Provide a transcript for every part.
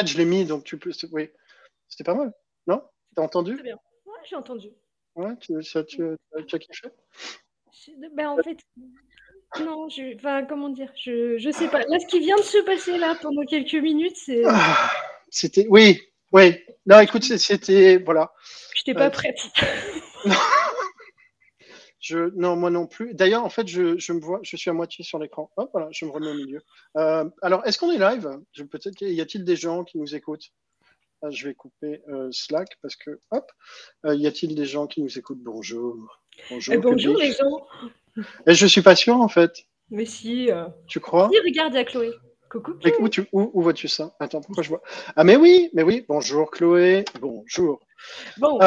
fait, je l'ai mis, donc tu peux. Oui, c'était pas mal. Non? T'as entendu? Très bien. Ouais, j'ai entendu. Ouais, tu, ça, tu, tu as kiffé? Ben, En fait, non, je, enfin, comment dire je, je sais pas. Là, ce qui vient de se passer là pendant quelques minutes, c'est. Ah, c'était. Oui, oui. Non, écoute, c'était. Voilà. Je n'étais pas euh, prête. Je, non, moi non plus. D'ailleurs, en fait, je, je, me vois, je suis à moitié sur l'écran. Hop, voilà, je me remets au milieu. Euh, alors, est-ce qu'on est live? Peut-être y a-t-il des gens qui nous écoutent? Ah, Je vais couper euh, Slack parce que, hop, euh, y a-t-il des gens qui nous écoutent? Bonjour. Bonjour, eh, bonjour les gens. Et je suis pas sûr en fait. Mais si. Tu crois? Si, regarde, il y a Chloé. Coucou. Chloé. Où, tu, où, où vois-tu ça? Attends, pourquoi je vois? Ah, mais oui, mais oui. Bonjour Chloé. Bonjour. Bon.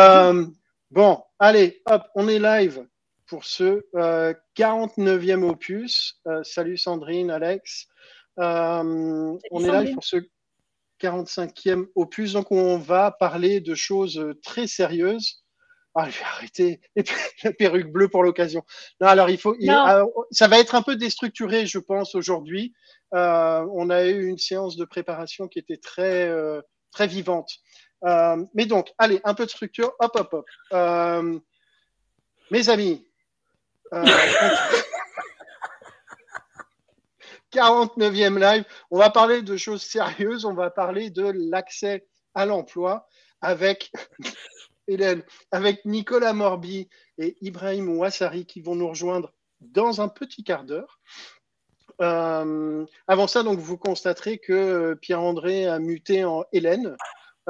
bon, allez, hop, on est live pour ce 49e euh, opus. Euh, salut Sandrine, Alex. Euh, on est là pour ce 45e opus. Donc, on va parler de choses très sérieuses. Ah, je vais arrêter la perruque bleue pour l'occasion. Non, alors il faut. ça va être un peu déstructuré, je pense, aujourd'hui. on a eu une séance de préparation qui était très, très vivante. mais donc, allez, un peu de structure. Hop, hop, hop. mes amis, 49e euh, live. On va parler de choses sérieuses. On va parler de l'accès à l'emploi avec Hélène, avec Nicolas Morbi et Ibrahim Ouassari qui vont nous rejoindre dans un petit quart d'heure. Euh, avant ça, donc, vous constaterez que Pierre-André a muté en Hélène.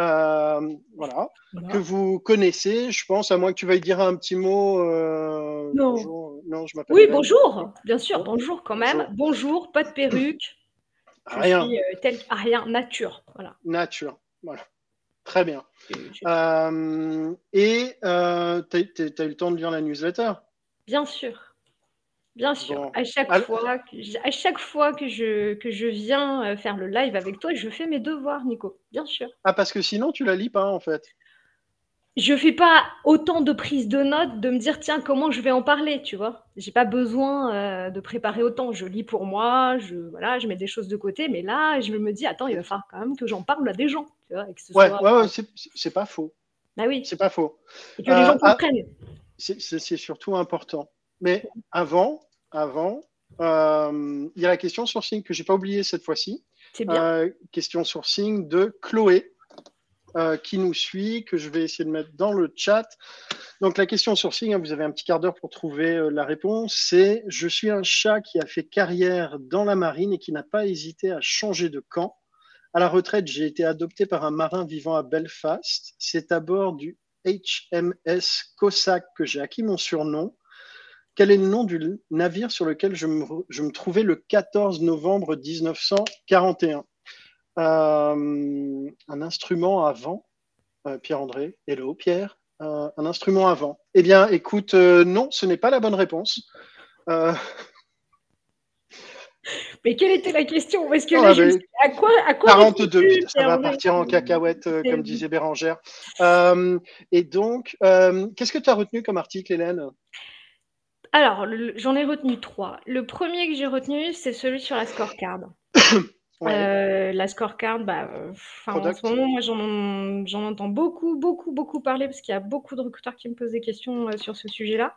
Euh, voilà. que vous connaissez, je pense, à moins que tu veuilles dire un petit mot. Euh, non. Bonjour. non, je m'appelle. Oui, bonjour, bien sûr, bonjour quand même. Bonjour, pas de perruque. rien. Suis, euh, tel, rien, nature. Voilà. Nature, voilà. Très bien. et tu as, eu le temps de lire la newsletter? Bien sûr. Bien sûr, à, chaque fois que, à chaque fois que je, que je viens euh, faire le live avec toi, je fais mes devoirs, Nico. Bien sûr. Ah, parce que sinon, tu la lis pas, en fait. Je fais pas autant de prise de notes de me dire, tiens, comment je vais en parler, tu vois. J'ai pas besoin euh, de préparer autant. Je lis pour moi, je, voilà, je mets des choses de côté, mais là, je me dis, attends, il va falloir quand même que j'en parle à des gens. Tu vois, ouais, ouais, c'est pas faux. Bah oui. C'est pas faux. Et que les gens euh, ah, comprennent. C'est surtout important. Mais avant, avant, euh, il y a la question sourcing que j'ai pas oubliée cette fois-ci. C'est bien. Euh, question sourcing de Chloé. Euh, qui nous suit, que je vais essayer de mettre dans le chat. Donc la question sourcing, hein, vous avez un petit quart d'heure pour trouver la réponse, c'est je suis un chat qui a fait carrière dans la marine et qui n'a pas hésité à changer de camp. À la retraite, j'ai été adopté par un marin vivant à Belfast. C'est à bord du HMS Cossack que j'ai acquis mon surnom. Quel est le nom du navire sur lequel je me, trouvais le 14 novembre 1941 euh, Un instrument avant, euh, Pierre-André. Hello, Pierre. Euh, un instrument avant. Eh bien, écoute, non, ce n'est pas la bonne réponse. Mais quelle était la question? Parce que là, à quoi, à quoi 42, ça va partir en cacahuète, comme disait Bérangère. et donc, qu'est-ce que tu as retenu comme article, Hélène? Alors, j'en ai retenu trois. Le premier que j'ai retenu, c'est celui sur la scorecard. Euh, la scorecard, bah, en ce moment, moi, j'en entends beaucoup, beaucoup, beaucoup parler parce qu'il y a beaucoup de recruteurs qui me posent des questions euh, sur ce sujet-là.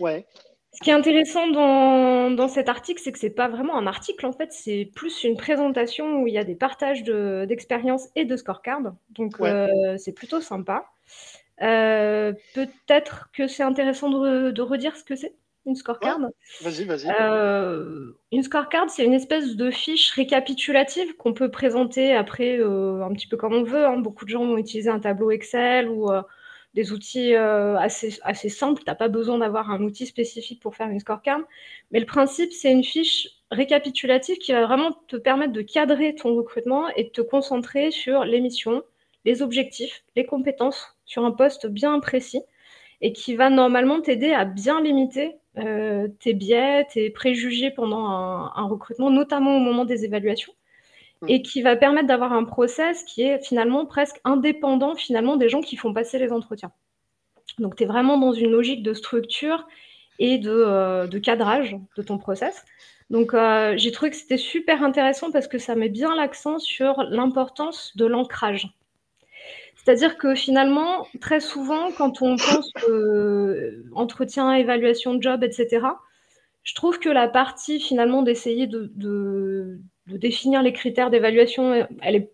Ouais. Ce qui est intéressant dans, dans cet article, c'est que c'est pas vraiment un article, en fait, c'est plus une présentation où il y a des partages d'expériences et de scorecard. Donc, euh, c'est plutôt sympa. Euh, peut-être que c'est intéressant de, redire ce que c'est une scorecard. vas-y, vas-y. Euh, une scorecard, c'est une espèce de fiche récapitulative qu'on peut présenter après euh, un petit peu comme on veut. Hein. Beaucoup de gens vont utiliser un tableau Excel ou des outils assez, assez simples. Tu n'as pas besoin d'avoir un outil spécifique pour faire une scorecard. Mais le principe, c'est une fiche récapitulative qui va vraiment te permettre de cadrer ton recrutement et de te concentrer sur les missions, les objectifs, les compétences sur un poste bien précis et qui va normalement t'aider à bien limiter euh, tes biais, tes préjugés pendant un, recrutement, notamment au moment des évaluations, hmm. et qui va permettre d'avoir un process qui est finalement presque indépendant finalement des gens qui font passer les entretiens. Donc tu es vraiment dans une logique de structure et de, euh, de cadrage de ton process. Donc, euh, j'ai trouvé que c'était super intéressant parce que ça met bien l'accent sur l'importance de l'ancrage. C'est-à-dire que finalement, très souvent, quand on pense entretien, évaluation de job, etc., je trouve que la partie finalement d'essayer de, définir les critères d'évaluation, elle est,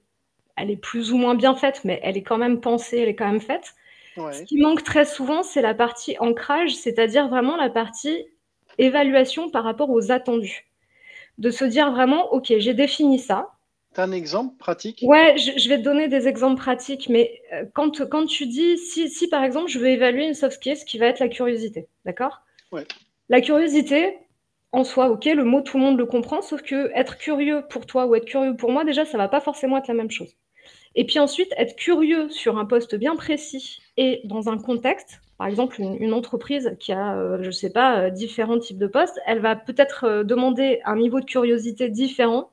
elle est plus ou moins bien faite, mais elle est quand même pensée, elle est quand même faite. Ce qui manque très souvent, c'est la partie ancrage, c'est-à-dire vraiment la partie évaluation par rapport aux attendus. De se dire vraiment, OK, j'ai défini ça. Tu as un exemple pratique? Ouais, je, vais te donner des exemples pratiques, mais euh, quand, quand tu dis, si, si par exemple je veux évaluer une soft skill, qui va être la curiosité, d'accord? Ouais. La curiosité, en soi, ok, le mot tout le monde le comprend, sauf que être curieux pour toi ou être curieux pour moi, déjà, ça va pas forcément être la même chose. Et puis ensuite, être curieux sur un poste bien précis et dans un contexte, par exemple, une, entreprise qui a, euh, je ne sais pas, euh, différents types de postes, elle va peut-être euh, demander un niveau de curiosité différent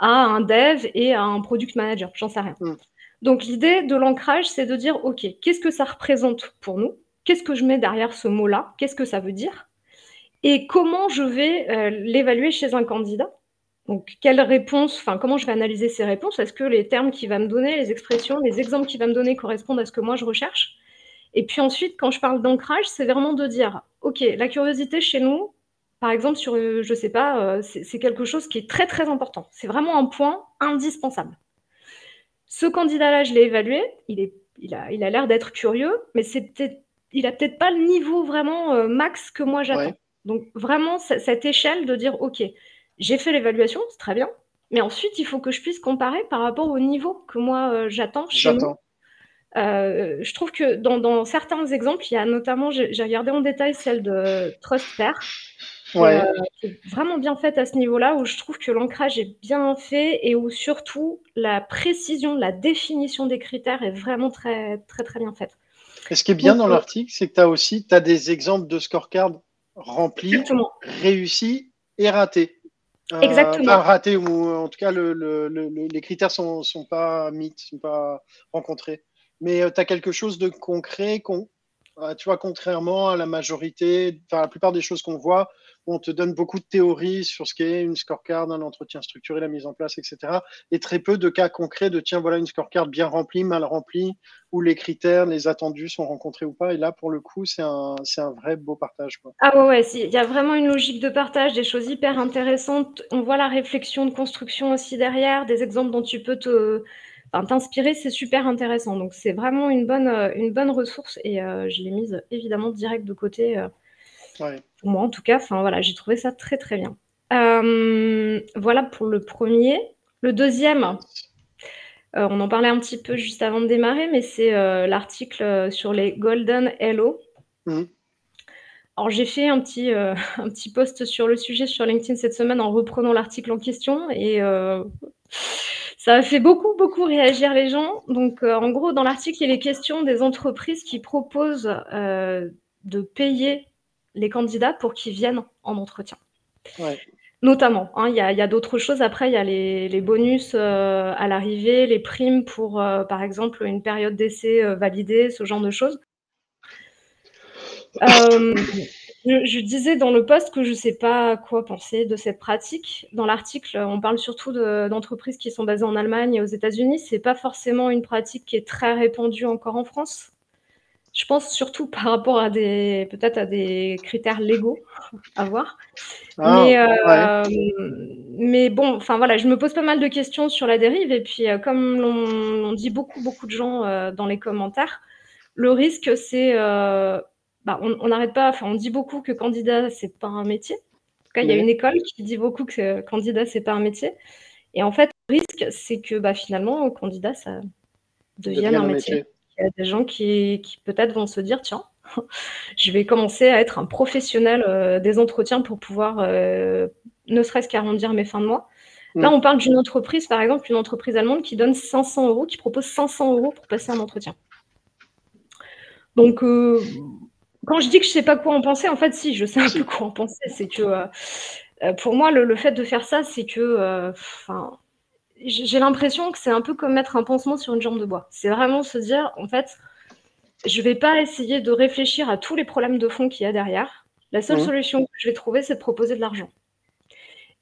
à un dev et à un product manager, j'en sais rien. Mm. Donc l'idée de l'ancrage, c'est de dire, OK, qu'est-ce que ça représente pour nous? Qu'est-ce que je mets derrière ce mot-là? Qu'est-ce que ça veut dire? Et comment je vais l'évaluer chez un candidat? Donc, quelle réponse, enfin, comment je vais analyser ces réponses? Est-ce que les termes qu'il va me donner, les expressions, les exemples qu'il va me donner correspondent à ce que moi je recherche? Et puis ensuite, quand je parle d'ancrage, c'est vraiment de dire, OK, la curiosité chez nous, par exemple, sur, euh, je ne sais pas, euh, c'est quelque chose qui est très, très important. C'est vraiment un point indispensable. Ce candidat-là, je l'ai évalué, il, est, il a l'air il a d'être curieux, mais il n'a peut-être pas le niveau vraiment euh, max que moi j'attends. Donc, vraiment, cette échelle de dire, OK, j'ai fait l'évaluation, c'est très bien. Mais ensuite, il faut que je puisse comparer par rapport au niveau que moi euh, j'attends chez nous. Euh, je trouve que dans, certains exemples, il y a notamment, j'ai regardé en détail celle de Euh, qui, est vraiment bien faite à ce niveau-là, où je trouve que l'ancrage est bien fait et où surtout la précision, la définition des critères est vraiment très, très, très bien faite. Et ce qui est bien dans l'article, c'est que tu as aussi as des exemples de scorecard remplis, réussis et ratés. Euh, Exactement. raté ou en tout cas les critères sont, sont pas mis, sont pas rencontrés. Mais euh, tu as quelque chose de concret, euh, tu vois, contrairement à la majorité, enfin la plupart des choses qu'on voit, on te donne beaucoup de théories sur ce qu'est une scorecard, un entretien structuré, la mise en place, etc. Et très peu de cas concrets de tiens, voilà une scorecard bien remplie, mal remplie, où les critères, les attendus sont rencontrés ou pas. Et là, pour le coup, c'est un, vrai beau partage. Ah ouais, il y a vraiment une logique de partage, des choses hyper intéressantes. On voit la réflexion de construction aussi derrière, des exemples dont tu peux t'inspirer, c'est super intéressant. Donc c'est vraiment une bonne, bonne ressource et euh, je l'ai mise évidemment direct de côté. Euh, pour moi, en tout cas, enfin voilà, j'ai trouvé ça très très bien. Euh, voilà pour le premier. Le deuxième, euh, on en parlait un petit peu juste avant de démarrer, mais c'est euh, l'article sur les Golden Hello. Mmh. Alors j'ai fait un petit, un petit post sur le sujet sur LinkedIn cette semaine en reprenant l'article en question et ça a fait beaucoup, beaucoup réagir les gens. Donc en gros, dans l'article, il est question des entreprises qui proposent de payer les candidats pour qu'ils viennent en entretien. Notamment, hein, il y a, d'autres choses. Après, il y a les, bonus euh, à l'arrivée, les primes pour, euh, par exemple, une période d'essai euh, validée, ce genre de choses. Je, disais dans le post que je ne sais pas quoi penser de cette pratique. Dans l'article, on parle surtout d'entreprises qui sont basées en Allemagne et aux États-Unis. Ce n'est pas forcément une pratique qui est très répandue encore en France. Je pense surtout par rapport à des peut-être à des critères légaux à voir. Ah, mais, euh, mais bon, enfin voilà, je me pose pas mal de questions sur la dérive et puis euh, comme l'on dit beaucoup beaucoup de gens euh, dans les commentaires, le risque c'est bah, on n'arrête pas, enfin on dit beaucoup que candidat c'est pas un métier. En tout cas, il y a une école qui dit beaucoup que candidat c'est pas un métier. Et en fait, le risque c'est que bah, finalement candidat ça devienne un, métier y a des gens qui, peut-être vont se dire tiens, je vais commencer à être un professionnel euh, des entretiens pour pouvoir euh, ne serait-ce qu'arrondir mes fins de mois. Là, mm. on parle d'une entreprise, par exemple, une entreprise allemande qui donne 500 euros, qui propose 500 euros pour passer un entretien. Donc, euh, quand je dis que je ne sais pas quoi en penser, en fait, si, je sais un peu quoi en penser. C'est que, pour moi, le, fait de faire ça, c'est que, j'ai l'impression que c'est un peu comme mettre un pansement sur une jambe de bois. C'est vraiment se dire, en fait, je ne vais pas essayer de réfléchir à tous les problèmes de fond qu'il y a derrière. La seule mmh. solution que je vais trouver, c'est de proposer de l'argent.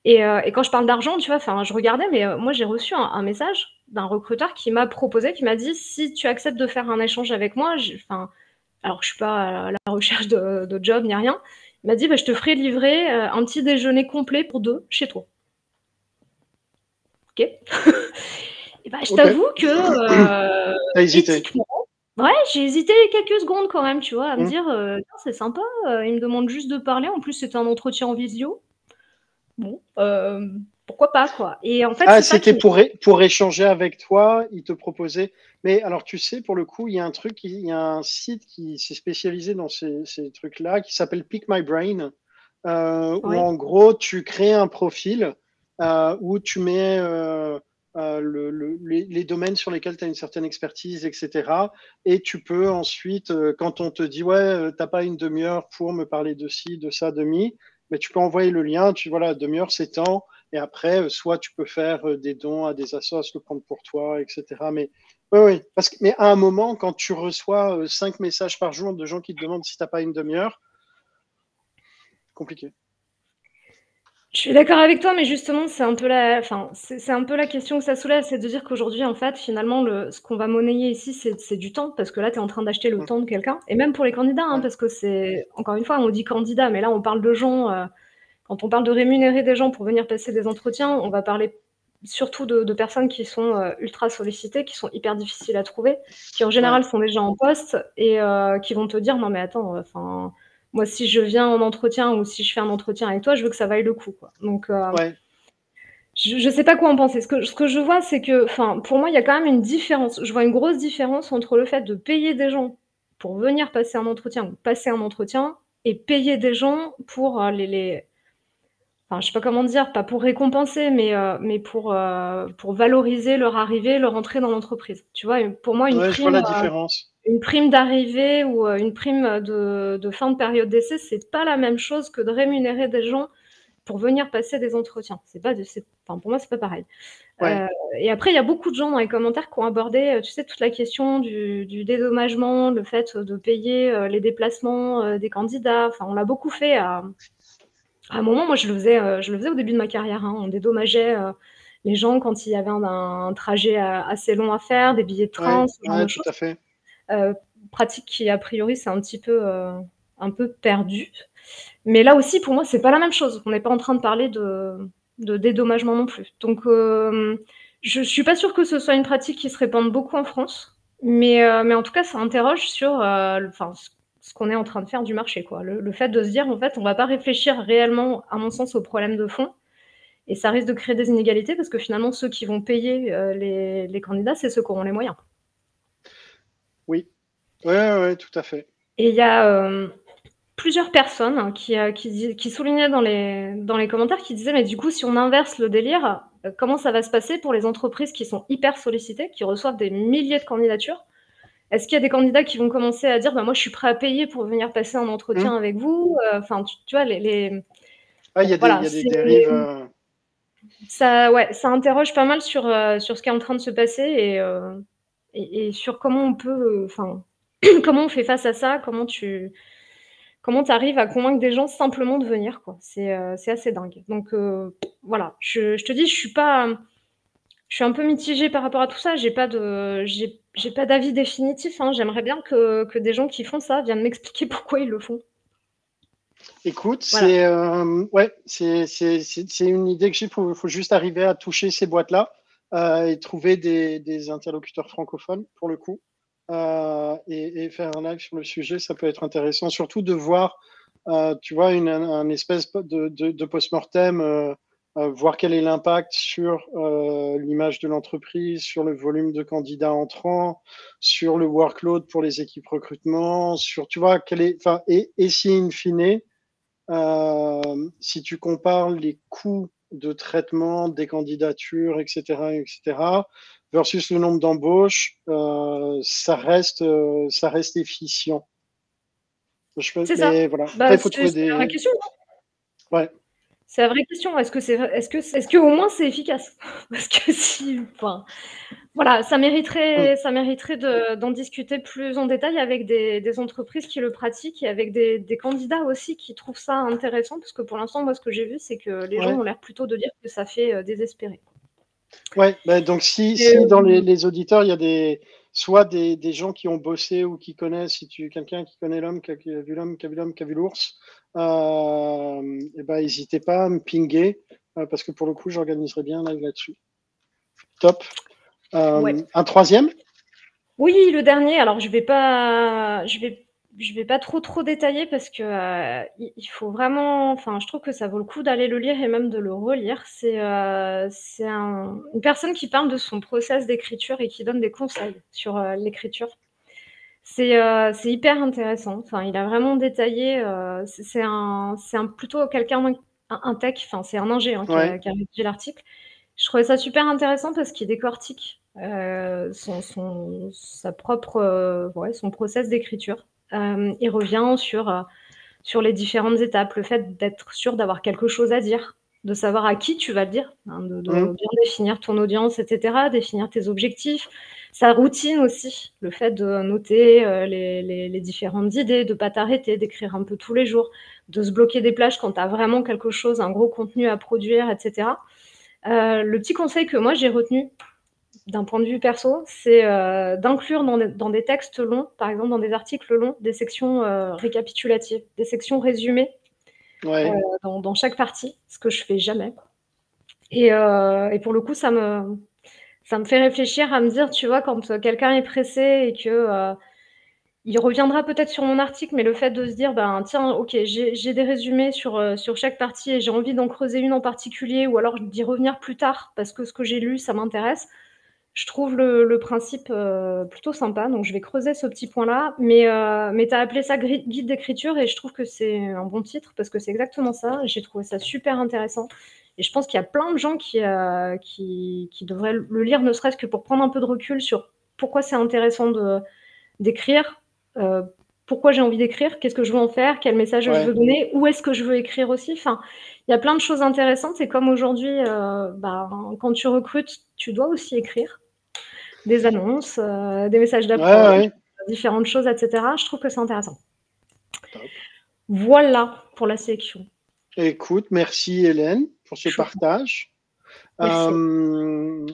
Et, quand je parle d'argent, tu vois, enfin, je regardais, mais moi, j'ai reçu un, message d'un recruteur qui m'a proposé, qui m'a dit si tu acceptes de faire un échange avec moi, enfin, alors je suis pas à la recherche de, job ni rien, il m'a dit bah, je te ferai livrer un petit déjeuner complet pour deux chez toi. Et bah, je t'avoue que. T'as hésité. Ouais, j'ai hésité quelques secondes quand même, tu vois, à me mmh. dire, euh, c'est sympa, euh, il me demande juste de parler. En plus, c'était un entretien en visio. Bon, euh, pourquoi pas, quoi. Et en fait, ah, c'était pour, pour échanger avec toi, il te proposait. Mais alors, tu sais, pour le coup, il y a un truc, il y a un site qui s'est spécialisé dans ces, trucs-là, qui s'appelle Pick My Brain, où en gros, tu crées un profil où tu mets euh, les, domaines sur lesquels tu as une certaine expertise, etc. Et tu peux ensuite, euh, quand on te dit, ouais, euh, n'as pas une demi-heure pour me parler de ci, de ça, demi, mais tu peux envoyer le lien, tu voilà, demi-heure, c'est temps. Et après, soit tu peux faire des dons à des assos, le prendre pour toi, etc. Mais oui, oui. Parce que, mais à un moment, quand tu reçois cinq messages par jour de gens qui te demandent si tu n'as pas une demi-heure, compliqué. Je suis d'accord avec toi, mais justement, c'est un peu la, enfin, c'est un peu la question que ça soulève, c'est de dire qu'aujourd'hui, en fait, finalement, le, ce qu'on va monnayer ici, c'est du temps, parce que là, tu es en train d'acheter le temps de quelqu'un, et même pour les candidats, hein, parce que c'est, encore une fois, on dit candidat, mais là, on parle de gens, euh, quand on parle de rémunérer des gens pour venir passer des entretiens, on va parler surtout de, personnes qui sont euh, ultra sollicitées, qui sont hyper difficiles à trouver, qui en général sont déjà en poste, et euh, qui vont te dire, non mais attends, enfin moi, si je viens en entretien ou si je fais un entretien avec toi, je veux que ça vaille le coup. Quoi. Donc, euh, je ne sais pas quoi en penser. Ce que, ce que je vois, c'est que, pour moi, il y a quand même une différence. Je vois une grosse différence entre le fait de payer des gens pour venir passer un entretien ou passer un entretien et payer des gens pour euh, les, les... Enfin, je sais pas comment dire, pas pour récompenser, mais, euh, mais pour, pour valoriser leur arrivée, leur entrée dans l'entreprise. Tu vois, pour moi, une ouais, je vois la différence une prime d'arrivée ou euh, une prime de, fin de période d'essai, c'est pas la même chose que de rémunérer des gens pour venir passer des entretiens. C'est pas, enfin, pour moi, c'est pas pareil. Euh, et après, il y a beaucoup de gens dans les commentaires qui ont abordé, euh, tu sais, toute la question du, dédommagement, le fait de payer les déplacements des candidats. Enfin, on l'a beaucoup fait à, un moment. Moi, je le faisais, je le faisais au début de ma carrière. Hein. On dédommageait les gens quand il y avait un, trajet assez long à faire, des billets de train, de tout à fait. Euh, pratique qui, a priori, c'est un petit peu, euh, un peu perdu. Mais là aussi, pour moi, c'est pas la même chose. On n'est pas en train de parler de, dédommagement non plus. Donc, euh, je suis pas sûre que ce soit une pratique qui se répande beaucoup en France. Mais, mais en tout cas, ça interroge sur ce qu'on est en train de faire du marché. Quoi. Le, fait de se dire, en fait, on va pas réfléchir réellement, à mon sens, au problème de fond. Et ça risque de créer des inégalités parce que finalement, ceux qui vont payer les, les candidats, c'est ceux qui auront les moyens. Oui, oui, tout à fait. Et il y a euh, plusieurs personnes hein, euh, qui, qui, soulignaient dans les, dans les commentaires qui disaient, mais du coup, si on inverse le délire, euh, comment ça va se passer pour les entreprises qui sont hyper sollicitées, qui reçoivent des milliers de candidatures? Est-ce qu'il y a des candidats qui vont commencer à dire, bah, moi, je suis prêt à payer pour venir passer un entretien mmh. avec vous Enfin, tu, vois, les... Ah, il y a des, dérives... Ça, ouais, ça interroge pas mal sur, sur ce qui est en train de se passer et et, sur comment on peut, enfin, comment on fait face à ça, comment tu comment arrives à convaincre des gens simplement de venir, quoi. C'est euh, assez dingue. Donc euh, voilà, je, te dis, je suis pas, je suis un peu mitigée par rapport à tout ça. J'ai pas de, j'ai pas d'avis définitif. Hein. J'aimerais bien que, que, des gens qui font ça viennent m'expliquer pourquoi ils le font. Écoute, c'est euh, ouais, c'est une idée que j'ai. Il faut, faut, juste arriver à toucher ces boîtes-là. Euh, et trouver des, interlocuteurs francophones pour le coup. Euh, et, faire un live sur le sujet, ça peut être intéressant, surtout de voir, euh, tu vois, une, un espèce de, post-mortem, voir quel est l'impact sur l'image de l'entreprise, sur le volume de candidats entrants, sur le workload pour les équipes recrutement, sur, tu vois, quel est, et, et si in fine, si tu compares les coûts de traitement des candidatures, etc., etc., versus le nombre d'embauches, euh, ça reste, euh, ça reste efficient. C'est ça. Voilà. Bah, faut trouver des. La vraie question. Ouais. C'est la vraie question. Est-ce que c'est, est-ce que, est-ce que au moins c'est efficace? Parce que si, enfin, voilà, ça mériterait, ça mériterait d'en discuter plus en détail avec des, entreprises qui le pratiquent et avec des, candidats aussi qui trouvent ça intéressant, parce que pour l'instant, moi, ce que j'ai vu, c'est que les gens ont l'air plutôt de dire que ça fait euh, désespérer. Ouais, bah, donc si, dans les, auditeurs, il y a des soit des, gens qui ont bossé ou qui connaissent, si tu quelqu'un qui connaît l'homme, qui, a vu l'homme, qui a vu l'homme, qui a vu l'ours, euh, et ben n'hésitez pas à me pinguer, euh, parce que pour le coup, j'organiserai bien un live là-dessus. Top. Euh, un troisième? Oui, le dernier. Alors, je vais pas, je vais, je vais pas trop trop détailler parce que euh, il faut vraiment. Enfin, je trouve que ça vaut le coup d'aller le lire et même de le relire. C'est euh, c'est une personne qui parle de son process d'écriture et qui donne des conseils sur l'écriture. C'est hyper intéressant. Enfin, il a vraiment détaillé. c'est un, un, plutôt quelqu'un, un, tech, enfin, c'est un ingé hein, qui, a, qui, a, rédigé l'article. Je trouvais ça super intéressant parce qu'il décortique euh, son, sa propre, euh, son process d'écriture. Euh, il revient sur, sur les différentes étapes, le fait d'être sûr d'avoir quelque chose à dire, de savoir à qui tu vas le dire, hein, de, mmh. bien définir ton audience, etc., définir tes objectifs, sa routine aussi, le fait de noter les, les, différentes idées, de ne pas t'arrêter, d'écrire un peu tous les jours, de se bloquer des plages quand tu as vraiment quelque chose, un gros contenu à produire, etc. le petit conseil que moi j'ai retenu d'un point de vue perso, c'est euh, d'inclure dans, des textes longs, par exemple dans des articles longs, des sections euh, récapitulatives, des sections résumées euh, dans, chaque partie, ce que je fais jamais. Et, pour le coup, ça me, ça me fait réfléchir à me dire, tu vois, quand quelqu'un est pressé et que il reviendra peut-être sur mon article, mais le fait de se dire, ben tiens, ok, j'ai des résumés sur, sur chaque partie et j'ai envie d'en creuser une en particulier, ou alors d'y revenir plus tard parce que ce que j'ai lu, ça m'intéresse je trouve le, principe euh, plutôt sympa, donc je vais creuser ce petit point-là. Mais, euh, mais tu as appelé ça guide d'écriture et je trouve que c'est un bon titre parce que c'est exactement ça. J'ai trouvé ça super intéressant. Et je pense qu'il y a plein de gens qui, euh, qui, devraient le lire, ne serait-ce que pour prendre un peu de recul sur pourquoi c'est intéressant d'écrire, pourquoi j'ai envie d'écrire, qu'est-ce que je veux en faire, quel message je veux donner, où est-ce que je veux écrire aussi. Enfin, il y a plein de choses intéressantes. Et comme aujourd'hui, bah, quand tu recrutes, tu dois aussi écrire des annonces, euh, des messages d'approche, différentes choses, etc. Je trouve que c'est intéressant. Voilà pour la sélection. Écoute, merci Hélène pour ce partage. Euh,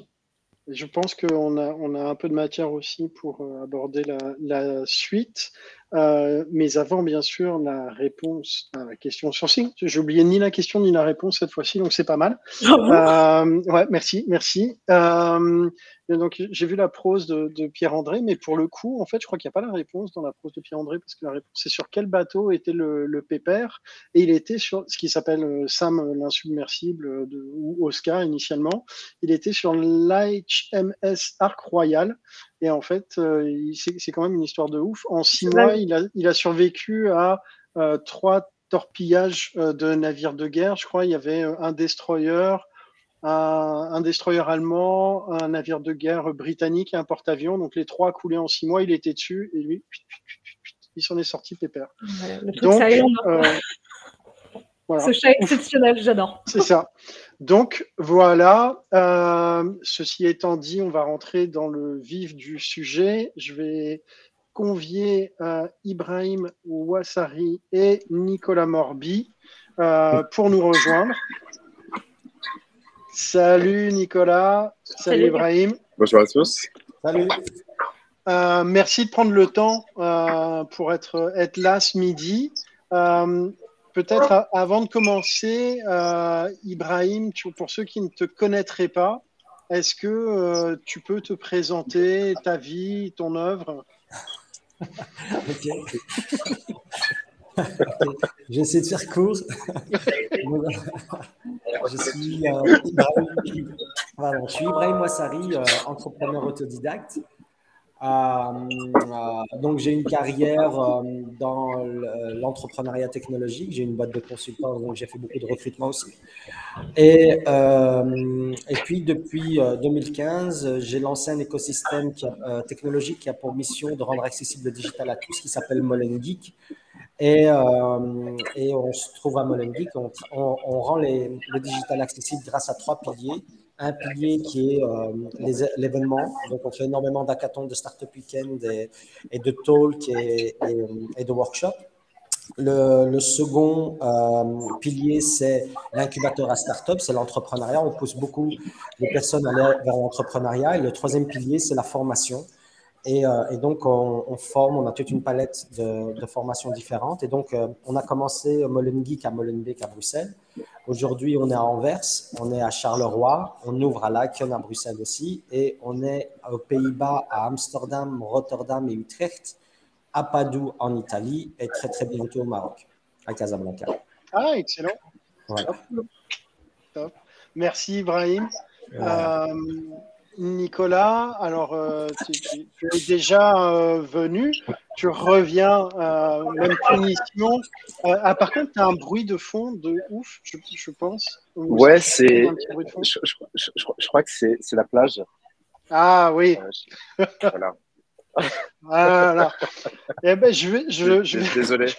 je pense qu'on a, on a un peu de matière aussi pour euh, aborder la, suite. Mais avant, bien sûr, la réponse à la question sourcing. J'ai oublié ni la question ni la réponse cette fois-ci, donc c'est pas mal. ouais, merci, merci. Donc, j'ai vu la prose de, Pierre-André, mais pour le coup, en fait, je crois qu'il n'y a pas la réponse dans la prose de Pierre-André, parce que la réponse, c'est sur quel bateau était le, le pépère, et il était sur ce qui s'appelle euh, Sam euh, l'insubmersible, euh, ou Oscar initialement, il était sur l'HMS Arc Royal, et en fait, c'est quand même une histoire de ouf. En six mois, il a, il a survécu à trois torpillages de navires de guerre, je crois, il y avait un destroyer, un, destroyer allemand, un navire de guerre britannique et un porte-avions. Donc les trois coulés en six mois, il était dessus et lui, il s'en est sorti pépère. Donc, euh, Ce chat exceptionnel, j'adore. C'est ça. Donc voilà, euh, ceci étant dit, on va rentrer dans le vif du sujet. Je vais convier euh, Ibrahim Ouassari et Nicolas Morbi pour nous rejoindre. Salut Nicolas, salut, Ibrahim. Bonjour à tous. Salut. Euh, merci de prendre le temps euh, pour être, être là ce midi. Euh, peut-être avant de commencer, Ibrahim, pour ceux qui ne te connaîtraient pas, est-ce que tu peux te présenter ta vie, ton œuvre? J'essaie de faire court. je, suis, euh, Ibrahim, je suis Ibrahim Wassari, euh, entrepreneur autodidacte. Euh, donc, j'ai une carrière dans l'entrepreneuriat technologique. J'ai une boîte de consultants, donc j'ai fait beaucoup de recrutement aussi. Et, puis, depuis 2015, j'ai lancé un écosystème technologique qui a pour mission de rendre accessible le digital à tous, qui s'appelle Molen Geek. Et, euh, et, on se trouve à Molenbeek, on, on, rend le digital accessible grâce à trois piliers un pilier qui est l'événement. Donc, on fait énormément d'hackathons, de startup week-end et, de talk et, de workshops. Le, second euh, pilier, c'est l'incubateur à start-up, c'est l'entrepreneuriat. On pousse beaucoup de personnes vers l'entrepreneuriat. Et le troisième pilier, c'est la formation. Et, euh, donc, on, forme, on a toute une palette de, formations différentes. Et donc, euh, on a commencé Molengeek à Molenbeek à Bruxelles. Aujourd'hui, on est à Anvers, on est à Charleroi, on ouvre à Laken à Bruxelles aussi. Et on est aux Pays-Bas, à Amsterdam, Rotterdam et Utrecht à Padoue en Italie et très très bientôt au Maroc, à Casablanca. Ah, excellent. Merci Ibrahim. Euh, Nicolas, alors euh, tu, es déjà euh, venu, tu reviens, même punition. ah, par contre, tu as un bruit de fond de ouf, je, pense. Ouais, c'est. Je, je, crois que c'est la plage. Ah oui. voilà. Voilà. Eh ben, je vais. Je, je vais... Désolé.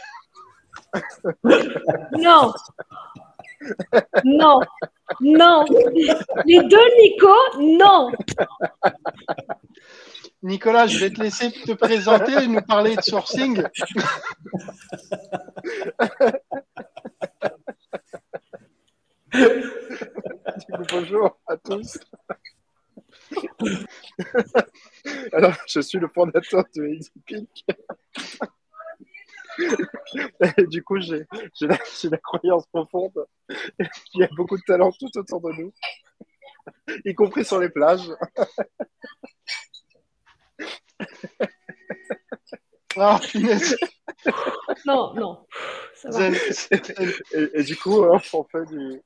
Non. Non. Non. Les deux Nico, non. Nicolas, je vais te laisser te présenter et nous parler de sourcing. bonjour à tous. Alors, je suis le fondateur de Easy Et du coup, j'ai la, la, croyance profonde qu'il y a beaucoup de talent tout autour de nous, y compris sur les plages. Ah, non, non. Ça va. Et, du coup, on fait du.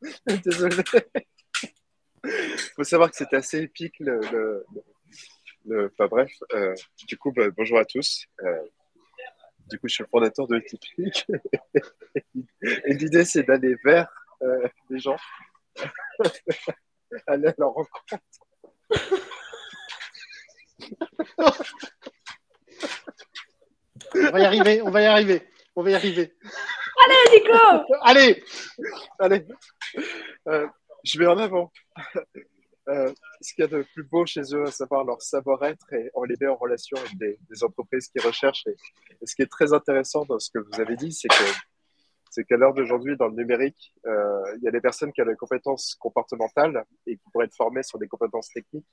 Désolé. Il faut savoir que c'était assez épique. Le, le, enfin, bref, euh, du coup, bah, bonjour à tous. Euh, du coup, je suis le fondateur de Typique. et l'idée, c'est d'aller vers euh, les gens, aller à leur rencontre. on va y arriver, on va y arriver, on va y arriver. Allez, Nico Allez Allez je vais en avant. Euh, ce qu'il y a de plus beau chez eux, à savoir leur savoir-être et on les met en relation avec des, entreprises qui recherchent. Et, ce qui est très intéressant dans ce que vous avez dit, c'est que c'est qu'à l'heure d'aujourd'hui, dans le numérique, euh, il y a des personnes qui ont des compétences comportementales et qui pourraient être formées sur des compétences techniques,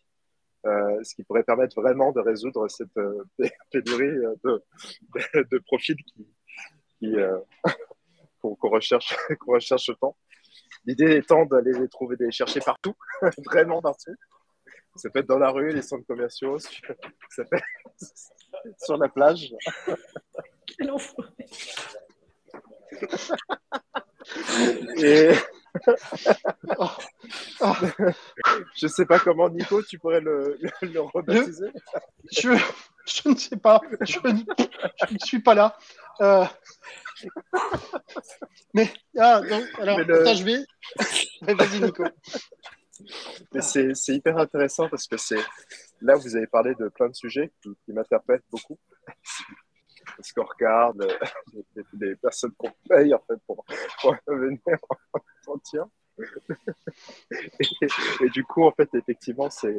euh, ce qui pourrait permettre vraiment de résoudre cette pénurie de, profils qu'on recherche, qu'on recherche. L'idée étant d'aller les trouver, de les chercher partout, vraiment partout. Ça peut être dans la rue, les centres commerciaux, ça peut être sur la plage. Quel enfoiré. Et... je sais pas comment, Nico, tu pourrais le, le, rebaptiser. Je, je, ne sais pas. Je, ne suis pas là. Euh, mais, ah, donc, alors, je vais. Vas-y, Nico. Mais c'est hyper intéressant parce que c'est là vous avez parlé de plein de sujets qui, m'interpellent beaucoup. Scorecard, les, personnes qu'on paye en fait pour, venir en. Et, et, du coup, en fait, effectivement, c'est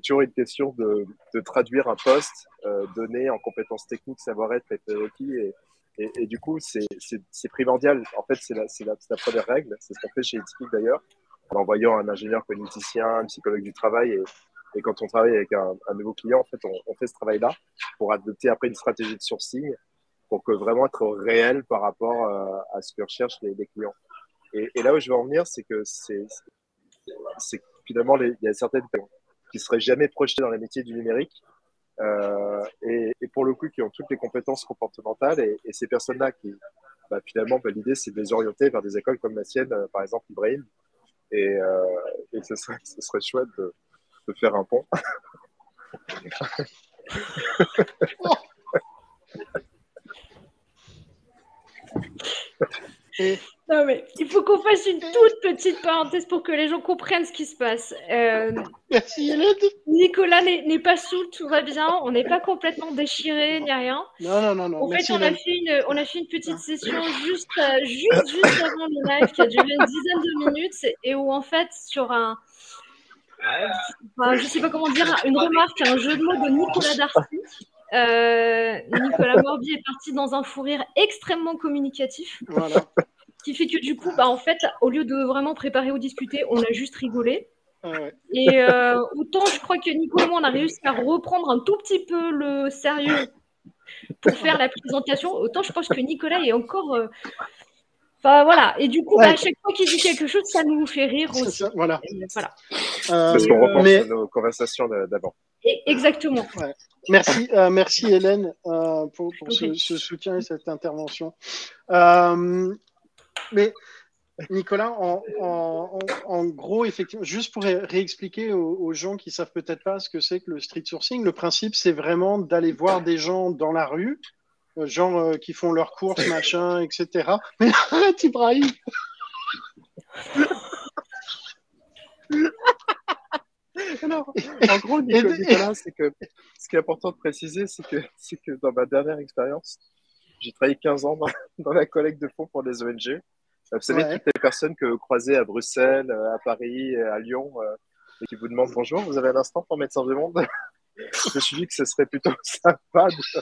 toujours une question de, de traduire un poste euh, donné en compétences techniques, savoir-être et et, et, du coup, c'est primordial. En fait, c'est la, la, la, première règle. C'est ce qu'on fait chez Etypic d'ailleurs, en envoyant un ingénieur cogniticien, un psychologue du travail. Et, et quand on travaille avec un, nouveau client, en fait, on, fait ce travail-là pour adopter après une stratégie de sourcing pour que vraiment être réel par rapport euh, à ce que recherchent les, clients. Et, là où je veux en venir, c'est que c'est finalement, il y a certaines qui seraient jamais projetées dans les métiers du numérique euh, et, et, pour le coup qui ont toutes les compétences comportementales. Et, et ces personnes-là qui, bah, finalement, bah, l'idée c'est de les orienter vers des écoles comme la sienne, euh, par exemple Ibrahim. Et, euh, et ce, serait, ce serait chouette de, faire un pont. Non, mais il faut qu'on fasse une toute petite parenthèse pour que les gens comprennent ce qui se passe. Euh, Merci Hélène. Nicolas n'est pas sous, tout va bien. On n'est pas complètement déchiré ni rien. Non, non, non. non. En fait, on a fait, une, on a fait une petite session juste, euh, juste, juste avant le live qui a duré une dizaine de minutes et où, en fait, sur un. Enfin, je sais pas comment dire, une remarque, un jeu de mots de Nicolas Darcy. Euh, Nicolas Morbier est parti dans un fou rire extrêmement communicatif. Voilà. qui fait que du coup, bah, en fait, au lieu de vraiment préparer ou discuter, on a juste rigolé. Ah ouais. Et euh, autant je crois que Nico et moi, on a réussi à reprendre un tout petit peu le sérieux pour faire la présentation, autant je pense que Nicolas est encore. euh, Enfin voilà, et du coup, Ouais. bah, à chaque fois qu'il dit quelque chose, ça nous fait rire aussi. ça, voilà. Et voilà. Euh, Parce qu'on repense mais à nos conversations d'avant. Exactement. merci, euh, merci Hélène euh, pour, pour ce, soutien et cette intervention. Euh, mais Nicolas, en, en- en- en gros, effectivement, juste pour ré- réexpliquer aux, aux gens qui savent peut-être pas ce que c'est que le street sourcing, le principe, c'est vraiment d'aller voir des gens dans la rue, euh, gens euh, qui font leurs courses, machin, etc. Mais arrête, Ibrahim Alors, en gros, Nicolas, Nicolas, c'est que ce qui est important de préciser, c'est que, c'est que dans ma dernière expérience, j'ai travaillé 15 ans dans, dans la collecte de fonds pour des ONG. Euh, Vous savez, Ouais. toutes les personnes que vous croisez à Bruxelles, euh, à Paris, à Lyon, euh, et qui vous demandent bonjour, vous avez un instant pour Médecins du Monde Je me suis dit que ce serait plutôt sympa de,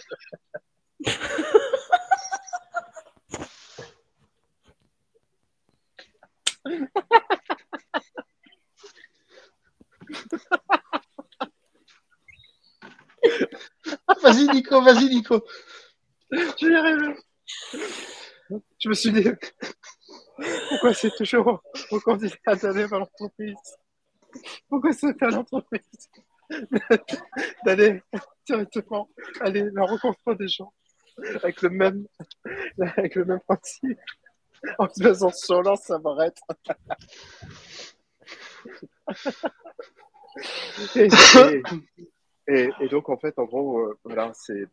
Vas-y, Nico, vas-y, Nico. Je vais arriver. Je me suis dit, pourquoi c'est toujours au candidat d'aller vers l'entreprise? Pourquoi c'est à l'entreprise d'aller directement aller la rencontre des gens? Avec le même, avec le même principe en se basant sur leur savoir-être et, et- et- et donc, en fait, en gros, euh, voilà, c'est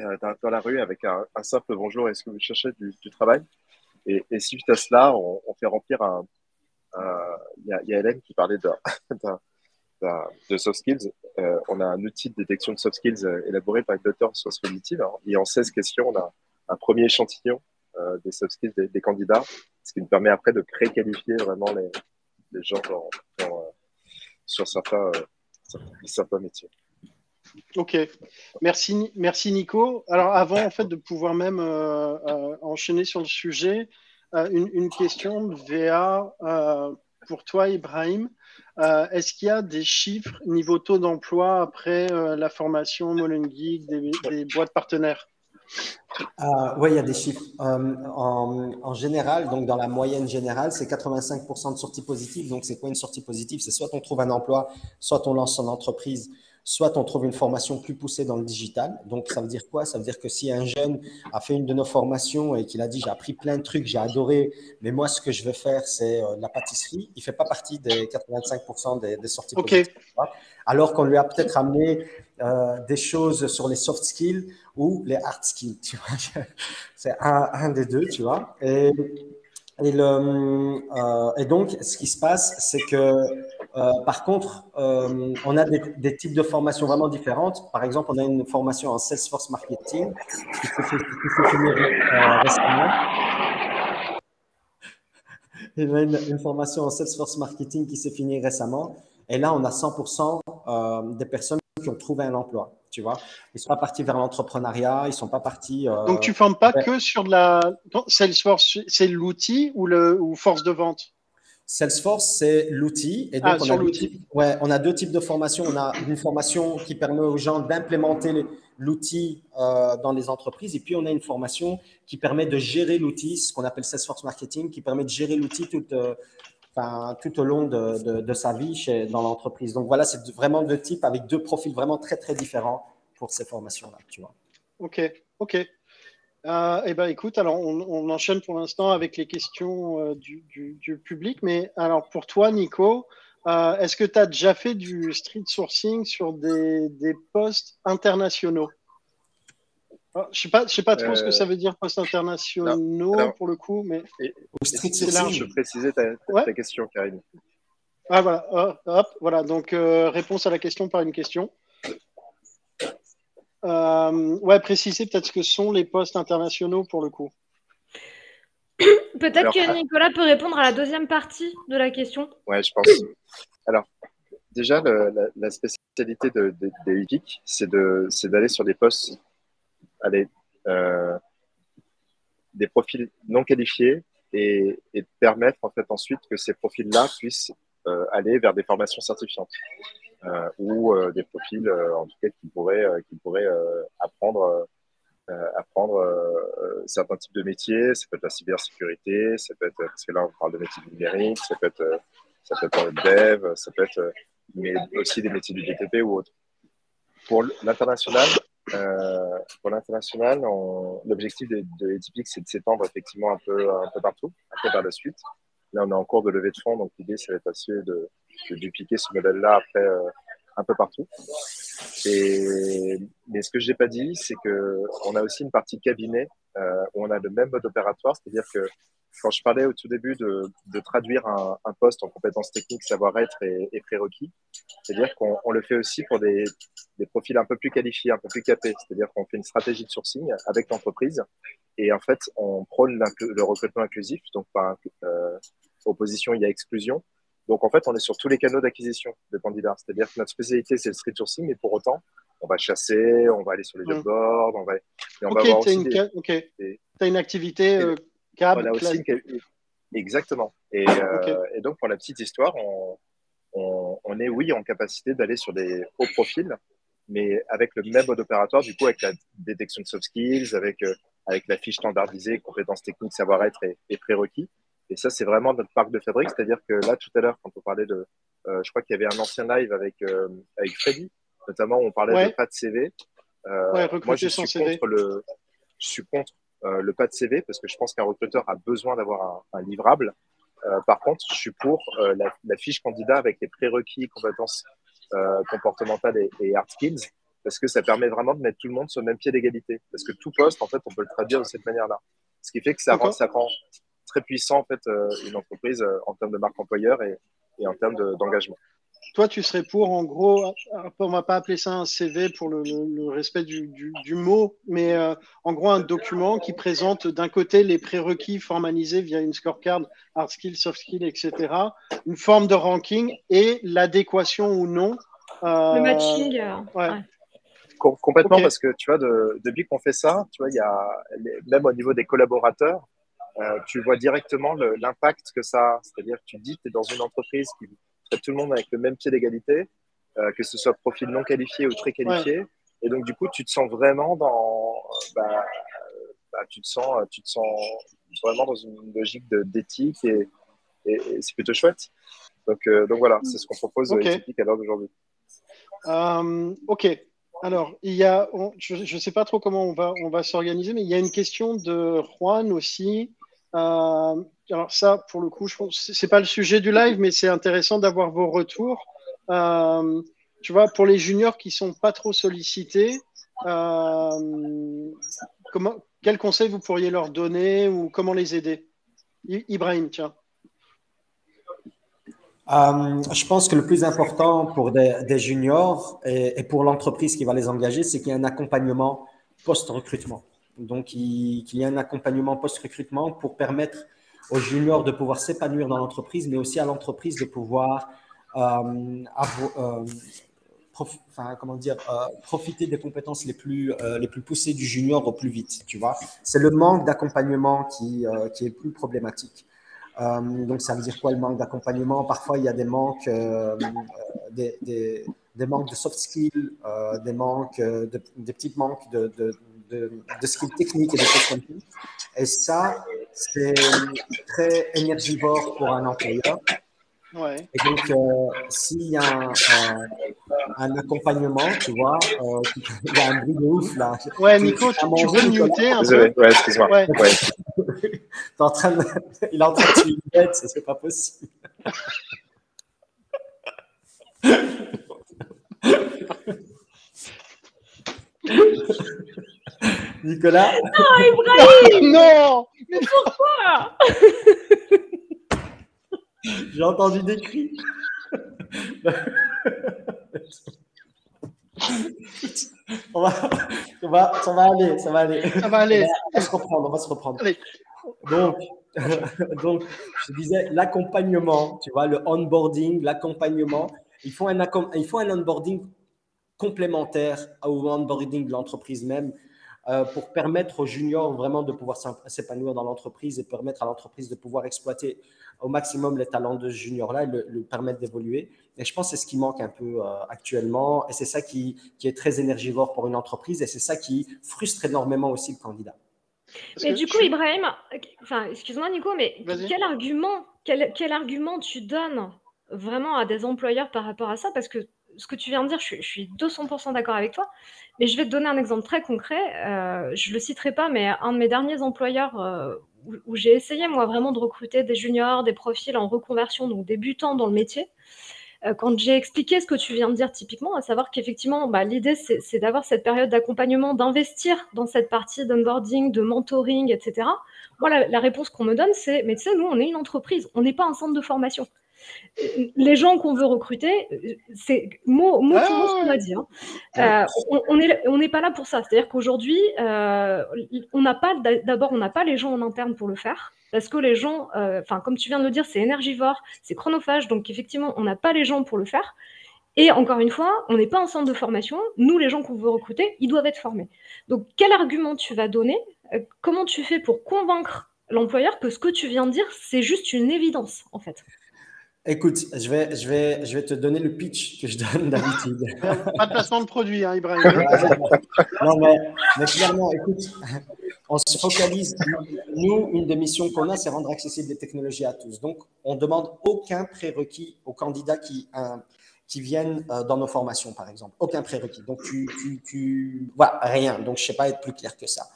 euh, dans, la rue avec un, simple bonjour, est-ce que vous cherchez du, travail? Et, suite à cela, on, fait remplir un. Il y, y a Hélène qui parlait d'un- d'un- de soft skills. Euh, on a un outil de détection de soft skills euh, élaboré par une docteur en sciences cognitives. hein. et en 16 questions, on a un premier échantillon euh, des soft skills des, candidats, ce qui nous permet après de pré-qualifier vraiment les, gens sur certains, métiers. Ok, merci, merci Nico. Alors avant en fait de pouvoir même enchaîner sur le sujet, une, une question de VA pour toi Ibrahim. Euh, Est-ce qu'il y a des chiffres niveau taux d'emploi après euh, la formation Molen Geek des, des boîtes partenaires? Euh, oui, il y a des chiffres. En, en général, donc dans la moyenne générale, c'est 85% de sorties positives. Donc, c'est quoi une sortie positive? C'est soit on trouve un emploi, soit on lance son entreprise, soit on trouve une formation plus poussée dans le digital. Donc, ça veut dire quoi? Ça veut dire que si un jeune a fait une de nos formations et qu'il a dit j'ai appris plein de trucs, j'ai adoré, mais moi, ce que je veux faire, c'est euh, la pâtisserie, il fait pas partie des 85% des, des sorties Ok. positives. tu vois? Alors qu'on lui a peut-être amené euh, des choses sur les soft skills ou les hard skills. Tu vois, c'est un, un des deux, tu vois? Et, et, le, euh, et donc, ce qui se passe, c'est que, par contre, euh, on a des, des types de formations vraiment différentes. Par exemple, on a une formation en Salesforce Marketing qui s'est finie euh, récemment. Il y a une, une formation en Salesforce Marketing qui s'est finie récemment. Et là, on a 100% euh, des personnes qui ont trouvé un emploi. Tu vois, ils sont pas partis vers l'entrepreneuriat, ils sont pas partis. euh, Donc tu formes pas ouais. que sur de la Salesforce, c'est l'outil ou le ou force de vente? Salesforce, c'est l'outil. Et donc, Ah, on, sur a deux l'outil. types, ouais, on a deux types de formations. On a une formation qui permet aux gens d'implémenter l'outil euh, dans les entreprises. Et puis, on a une formation qui permet de gérer l'outil, ce qu'on appelle Salesforce Marketing, qui permet de gérer l'outil tout, euh, enfin, tout au long de, de- de sa vie chez, dans l'entreprise. Donc, voilà, c'est vraiment deux types avec deux profils vraiment très, très différents pour ces formations-là, tu vois. Ok, ok. Euh, eh ben, écoute, alors on, on enchaîne pour l'instant avec les questions euh, du, du- du public. Mais alors pour toi, Nico, euh, est-ce que tu as déjà fait du street sourcing sur des, des postes internationaux? Ah, je sais pas, je sais pas trop ce que ça veut dire post internationaux pour le coup, mais c'est large. Je précisais ta, ta question, Karine. Ah voilà, hop, voilà. Donc réponse à la question par une question. Euh, ouais, préciser peut-être ce que sont les postes internationaux pour le coup. Peut-être que Nicolas peut répondre à la deuxième partie de la question. Ouais, je pense. Alors, déjà, la, spécialité de, des UGIC, c'est d'aller sur des postes, aller, euh, des profils non qualifiés et, de permettre en fait ensuite que ces profils-là puissent euh, aller vers des formations certifiantes. Euh, ou euh, des profils, euh, en tout cas, qui pourraient, apprendre, certains types de métiers. Ça peut être la cybersécurité, ça peut être, parce que là, on parle de métiers numériques, ça peut être, ça peut être dev, ça peut être mais aussi des métiers du BTP ou autre. Pour l'international, pour l'international, l'objectif de, de c'est de s'étendre effectivement un peu, un peu partout, peu vers la suite. Là, on est en cours de levée de fonds, donc l'idée, c'est d'être de, de dupliquer ce modèle-là après euh, un peu partout. Et, mais ce que je n'ai pas dit, c'est qu'on a aussi une partie cabinet euh, où on a le même mode opératoire, c'est-à-dire que quand je parlais au tout début de, traduire un, poste en compétences techniques, savoir-être et, prérequis, c'est-à-dire qu'on le fait aussi pour des, des, profils un peu plus qualifiés, un peu plus capés, c'est-à-dire qu'on fait une stratégie de sourcing avec l'entreprise et en fait on prône le recrutement inclusif, donc par euh, opposition il y a exclusion, donc, en fait, on est sur tous les canaux d'acquisition de candidats. C'est-à-dire que notre spécialité, c'est le street sourcing, mais pour autant, on va chasser, on va aller sur les job boards, on va, et on va avoir aussi Tu as une activité euh, câble, aussi Exactement. Et, euh, et, donc, pour la petite histoire, on, on, on est, oui, en capacité d'aller sur des hauts profils, mais avec le même mode opératoire, du coup, avec la détection de soft skills, avec, euh, avec la fiche standardisée, compétences techniques, savoir-être et, et prérequis. Et ça, c'est vraiment notre parc de fabrique. C'est-à-dire que là, tout à l'heure, quand on parlait de. Euh, je crois qu'il y avait un ancien live avec, euh, avec Freddy, notamment, où on parlait de pas de CV. Euh, moi, je suis, contre le, je suis contre euh, le pas de CV parce que je pense qu'un recruteur a besoin d'avoir un, un, livrable. Euh, par contre, je suis pour euh, la, la, fiche candidat avec les prérequis, compétences comportementales et, et hard skills parce que ça permet vraiment de mettre tout le monde sur le même pied d'égalité. Parce que tout poste, en fait, on peut le traduire de cette manière-là. Ce qui fait que ça rend, ça rend très puissant en fait euh, une entreprise euh, en termes de marque employeur et, et en termes d'engagement. Toi, tu serais pour, en gros, on va pas appeler ça un CV pour le, le, respect du, du, du, mot, mais euh, en gros un document qui présente d'un côté les prérequis formalisés via une scorecard, hard skills, soft skills, etc., une forme de ranking et l'adéquation ou non. Euh, le matching. Ouais. ouais. Complètement, okay. parce que tu vois, de, depuis qu'on fait ça, tu vois, il y a même au niveau des collaborateurs, euh, tu vois directement l'impact que ça a. C'est-à-dire que tu dis que tu es dans une entreprise qui traite tout le monde avec le même pied d'égalité, euh, que ce soit profil non qualifié ou très qualifié. Ouais. Et donc, du coup, tu te sens vraiment dans. Bah, bah, tu, te sens, tu te sens vraiment dans une logique d'éthique et, et, et c'est plutôt chouette. Donc, euh, donc voilà, c'est ce qu'on propose okay. à l'heure d'aujourd'hui. Um, ok. Alors, il y a, on, je ne sais pas trop comment on va, on va s'organiser, mais il y a une question de Juan aussi euh, alors ça, pour le coup, je pense c'est pas le sujet du live, mais c'est intéressant d'avoir vos retours. Euh, tu vois, pour les juniors qui sont pas trop sollicités, euh, comment, quel conseil vous pourriez leur donner ou comment les aider? Ibrahim, tiens. Euh, je pense que le plus important pour des, juniors et, et pour l'entreprise qui va les engager, c'est qu'il y ait un accompagnement post-recrutement. Donc, qu'il y ait un accompagnement post-recrutement pour permettre aux juniors de pouvoir s'épanouir dans l'entreprise, mais aussi à l'entreprise de pouvoir euh, euh, comment dire, euh, profiter des compétences les plus, les plus poussées du junior au plus vite. Tu vois, c'est le manque d'accompagnement qui, qui est plus problématique. Donc, ça veut dire quoi le manque d'accompagnement? Parfois, il y a des manques, des, des, manques de soft skills, des manques, de, des petits manques de de, de skills techniques et de choses comme ça. Et ça, c'est très énergivore pour un employeur. Ouais. Et donc, euh, s'il y a un, un, un, accompagnement, tu vois, euh, il y a un bruit de ouf là. Ouais, Nico, tu, tu veux le muter un peu Ouais, excuse-moi. Ouais. Ouais. en train de... Il est en train de tuer une bête, c'est pas possible. Nicolas Ah, Ibrahim Non Mais pourquoi J'ai entendu des cris. on, va, on va- ça va aller, ça va aller. Ça va aller. On va se reprendre, on va se reprendre. Allez. Donc, donc, je disais, l'accompagnement, tu vois, le onboarding, l'accompagnement, il faut un, accom- il faut un onboarding complémentaire au onboarding de l'entreprise même euh, pour permettre aux juniors vraiment de pouvoir s'épanouir dans l'entreprise et permettre à l'entreprise de pouvoir exploiter au maximum les talents de ce junior-là et le, le permettre d'évoluer. Et je pense que c'est ce qui manque un peu euh, actuellement et c'est ça qui, qui est très énergivore pour une entreprise et c'est ça qui frustre énormément aussi le candidat. Parce Mais du coup, Ibrahim, enfin, excuse-moi Nico, mais quel argument, quel, quel argument tu donnes vraiment à des employeurs par rapport à ça? Parce que ce que tu viens de dire, je suis, je suis 200% d'accord avec toi, mais je vais te donner un exemple très concret. Euh, je le citerai pas, mais un de mes derniers employeurs euh, où, j'ai essayé moi vraiment de recruter des juniors, des profils en reconversion, donc débutants dans le métier. Euh, quand j'ai expliqué ce que tu viens de dire typiquement, à savoir qu'effectivement, bah, l'idée, c'est c'est d'avoir cette période d'accompagnement, d'investir dans cette partie d'onboarding, de mentoring, etc. Moi, la, la réponse qu'on me donne, c'est, mais tu sais, nous, on est une entreprise, on n'est pas un centre de formation. Les gens qu'on veut recruter, c'est mot, mot Ah mot ce qu'on a dit. hein. Euh, on on est- on n'est pas là pour ça. C'est-à-dire qu'aujourd'hui, euh, on n'a pas, d'abord, on n'a pas les gens en interne pour le faire. Parce que les gens, euh, comme tu viens de le dire, c'est énergivore, c'est chronophage, donc effectivement, on n'a pas les gens pour le faire. Et encore une fois, on n'est pas un centre de formation. Nous, les gens qu'on veut recruter, ils doivent être formés. Donc, quel argument tu vas donner Comment tu fais pour convaincre l'employeur que ce que tu viens de dire, c'est juste une évidence, en fait? Écoute, je vais, je, vais, je vais te donner le pitch que je donne d'habitude. Pas de placement de produit, hein, Ibrahim. non, mais, mais clairement, écoute, on se focalise. Nous, une des missions qu'on a, c'est rendre accessibles les technologies à tous. Donc, on demande aucun prérequis aux candidats qui, euh, qui viennent euh, dans nos formations, par exemple. Aucun prérequis. Donc, tu, tu, tu... Voilà, rien. Donc, je ne sais pas être plus clair que ça.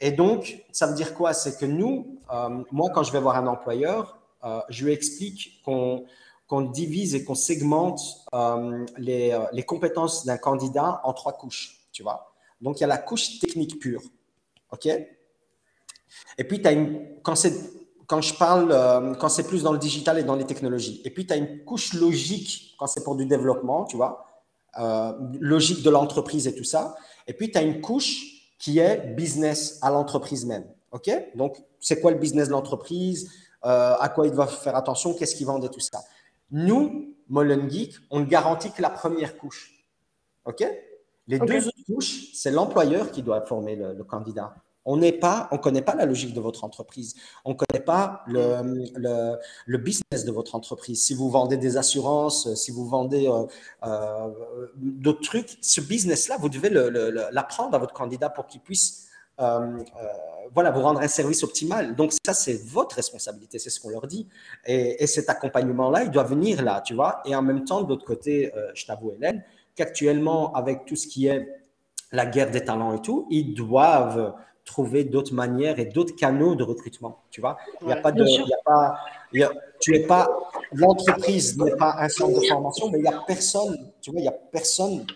Et donc, ça veut dire quoi? C'est que nous, euh, moi, quand je vais voir un employeur, je lui explique qu'on divise et qu'on segmente euh, les, euh, les compétences d'un candidat en trois couches, tu vois. Donc, il y a la couche technique pure, OK? Et puis, as une, quand, quand je parle, euh, quand c'est plus dans le digital et dans les technologies. Et puis, tu as une couche logique quand c'est pour du développement, tu vois, euh, logique de l'entreprise et tout ça. Et puis, tu as une couche qui est business à l'entreprise même, OK? Donc, c'est quoi le business de l'entreprise? Euh, À quoi il doit faire attention Qu'est-ce qu'ils vendent et tout ça nous, Molen Geek, on ne garantit que la première couche. OK? Les deux autres couches, c'est l'employeur qui doit former le, le candidat. On n'est pas, on connaît pas la logique de votre entreprise. On ne connaît pas le, le, le business de votre entreprise. Si vous vendez des assurances, si vous vendez euh, euh, d'autres trucs, ce business-là, vous devez l'apprendre à votre candidat pour qu'il puisse euh, euh, voilà, vous rendre un service optimal. Donc ça, c'est votre responsabilité, c'est ce qu'on leur dit. Et, et cet accompagnement-là, il doit venir là, tu vois. Et en même temps, de l'autre côté, euh, je t'avoue, Hélène, qu'actuellement, avec tout ce qui est la guerre des talents et tout, ils doivent trouver d'autres manières et d'autres canaux de recrutement, tu vois. Il n'y a pas de, y a pas, il y a- tu es pas, l'entreprise n'est pas un centre de formation, mais il n'y a personne, tu vois, il y a personne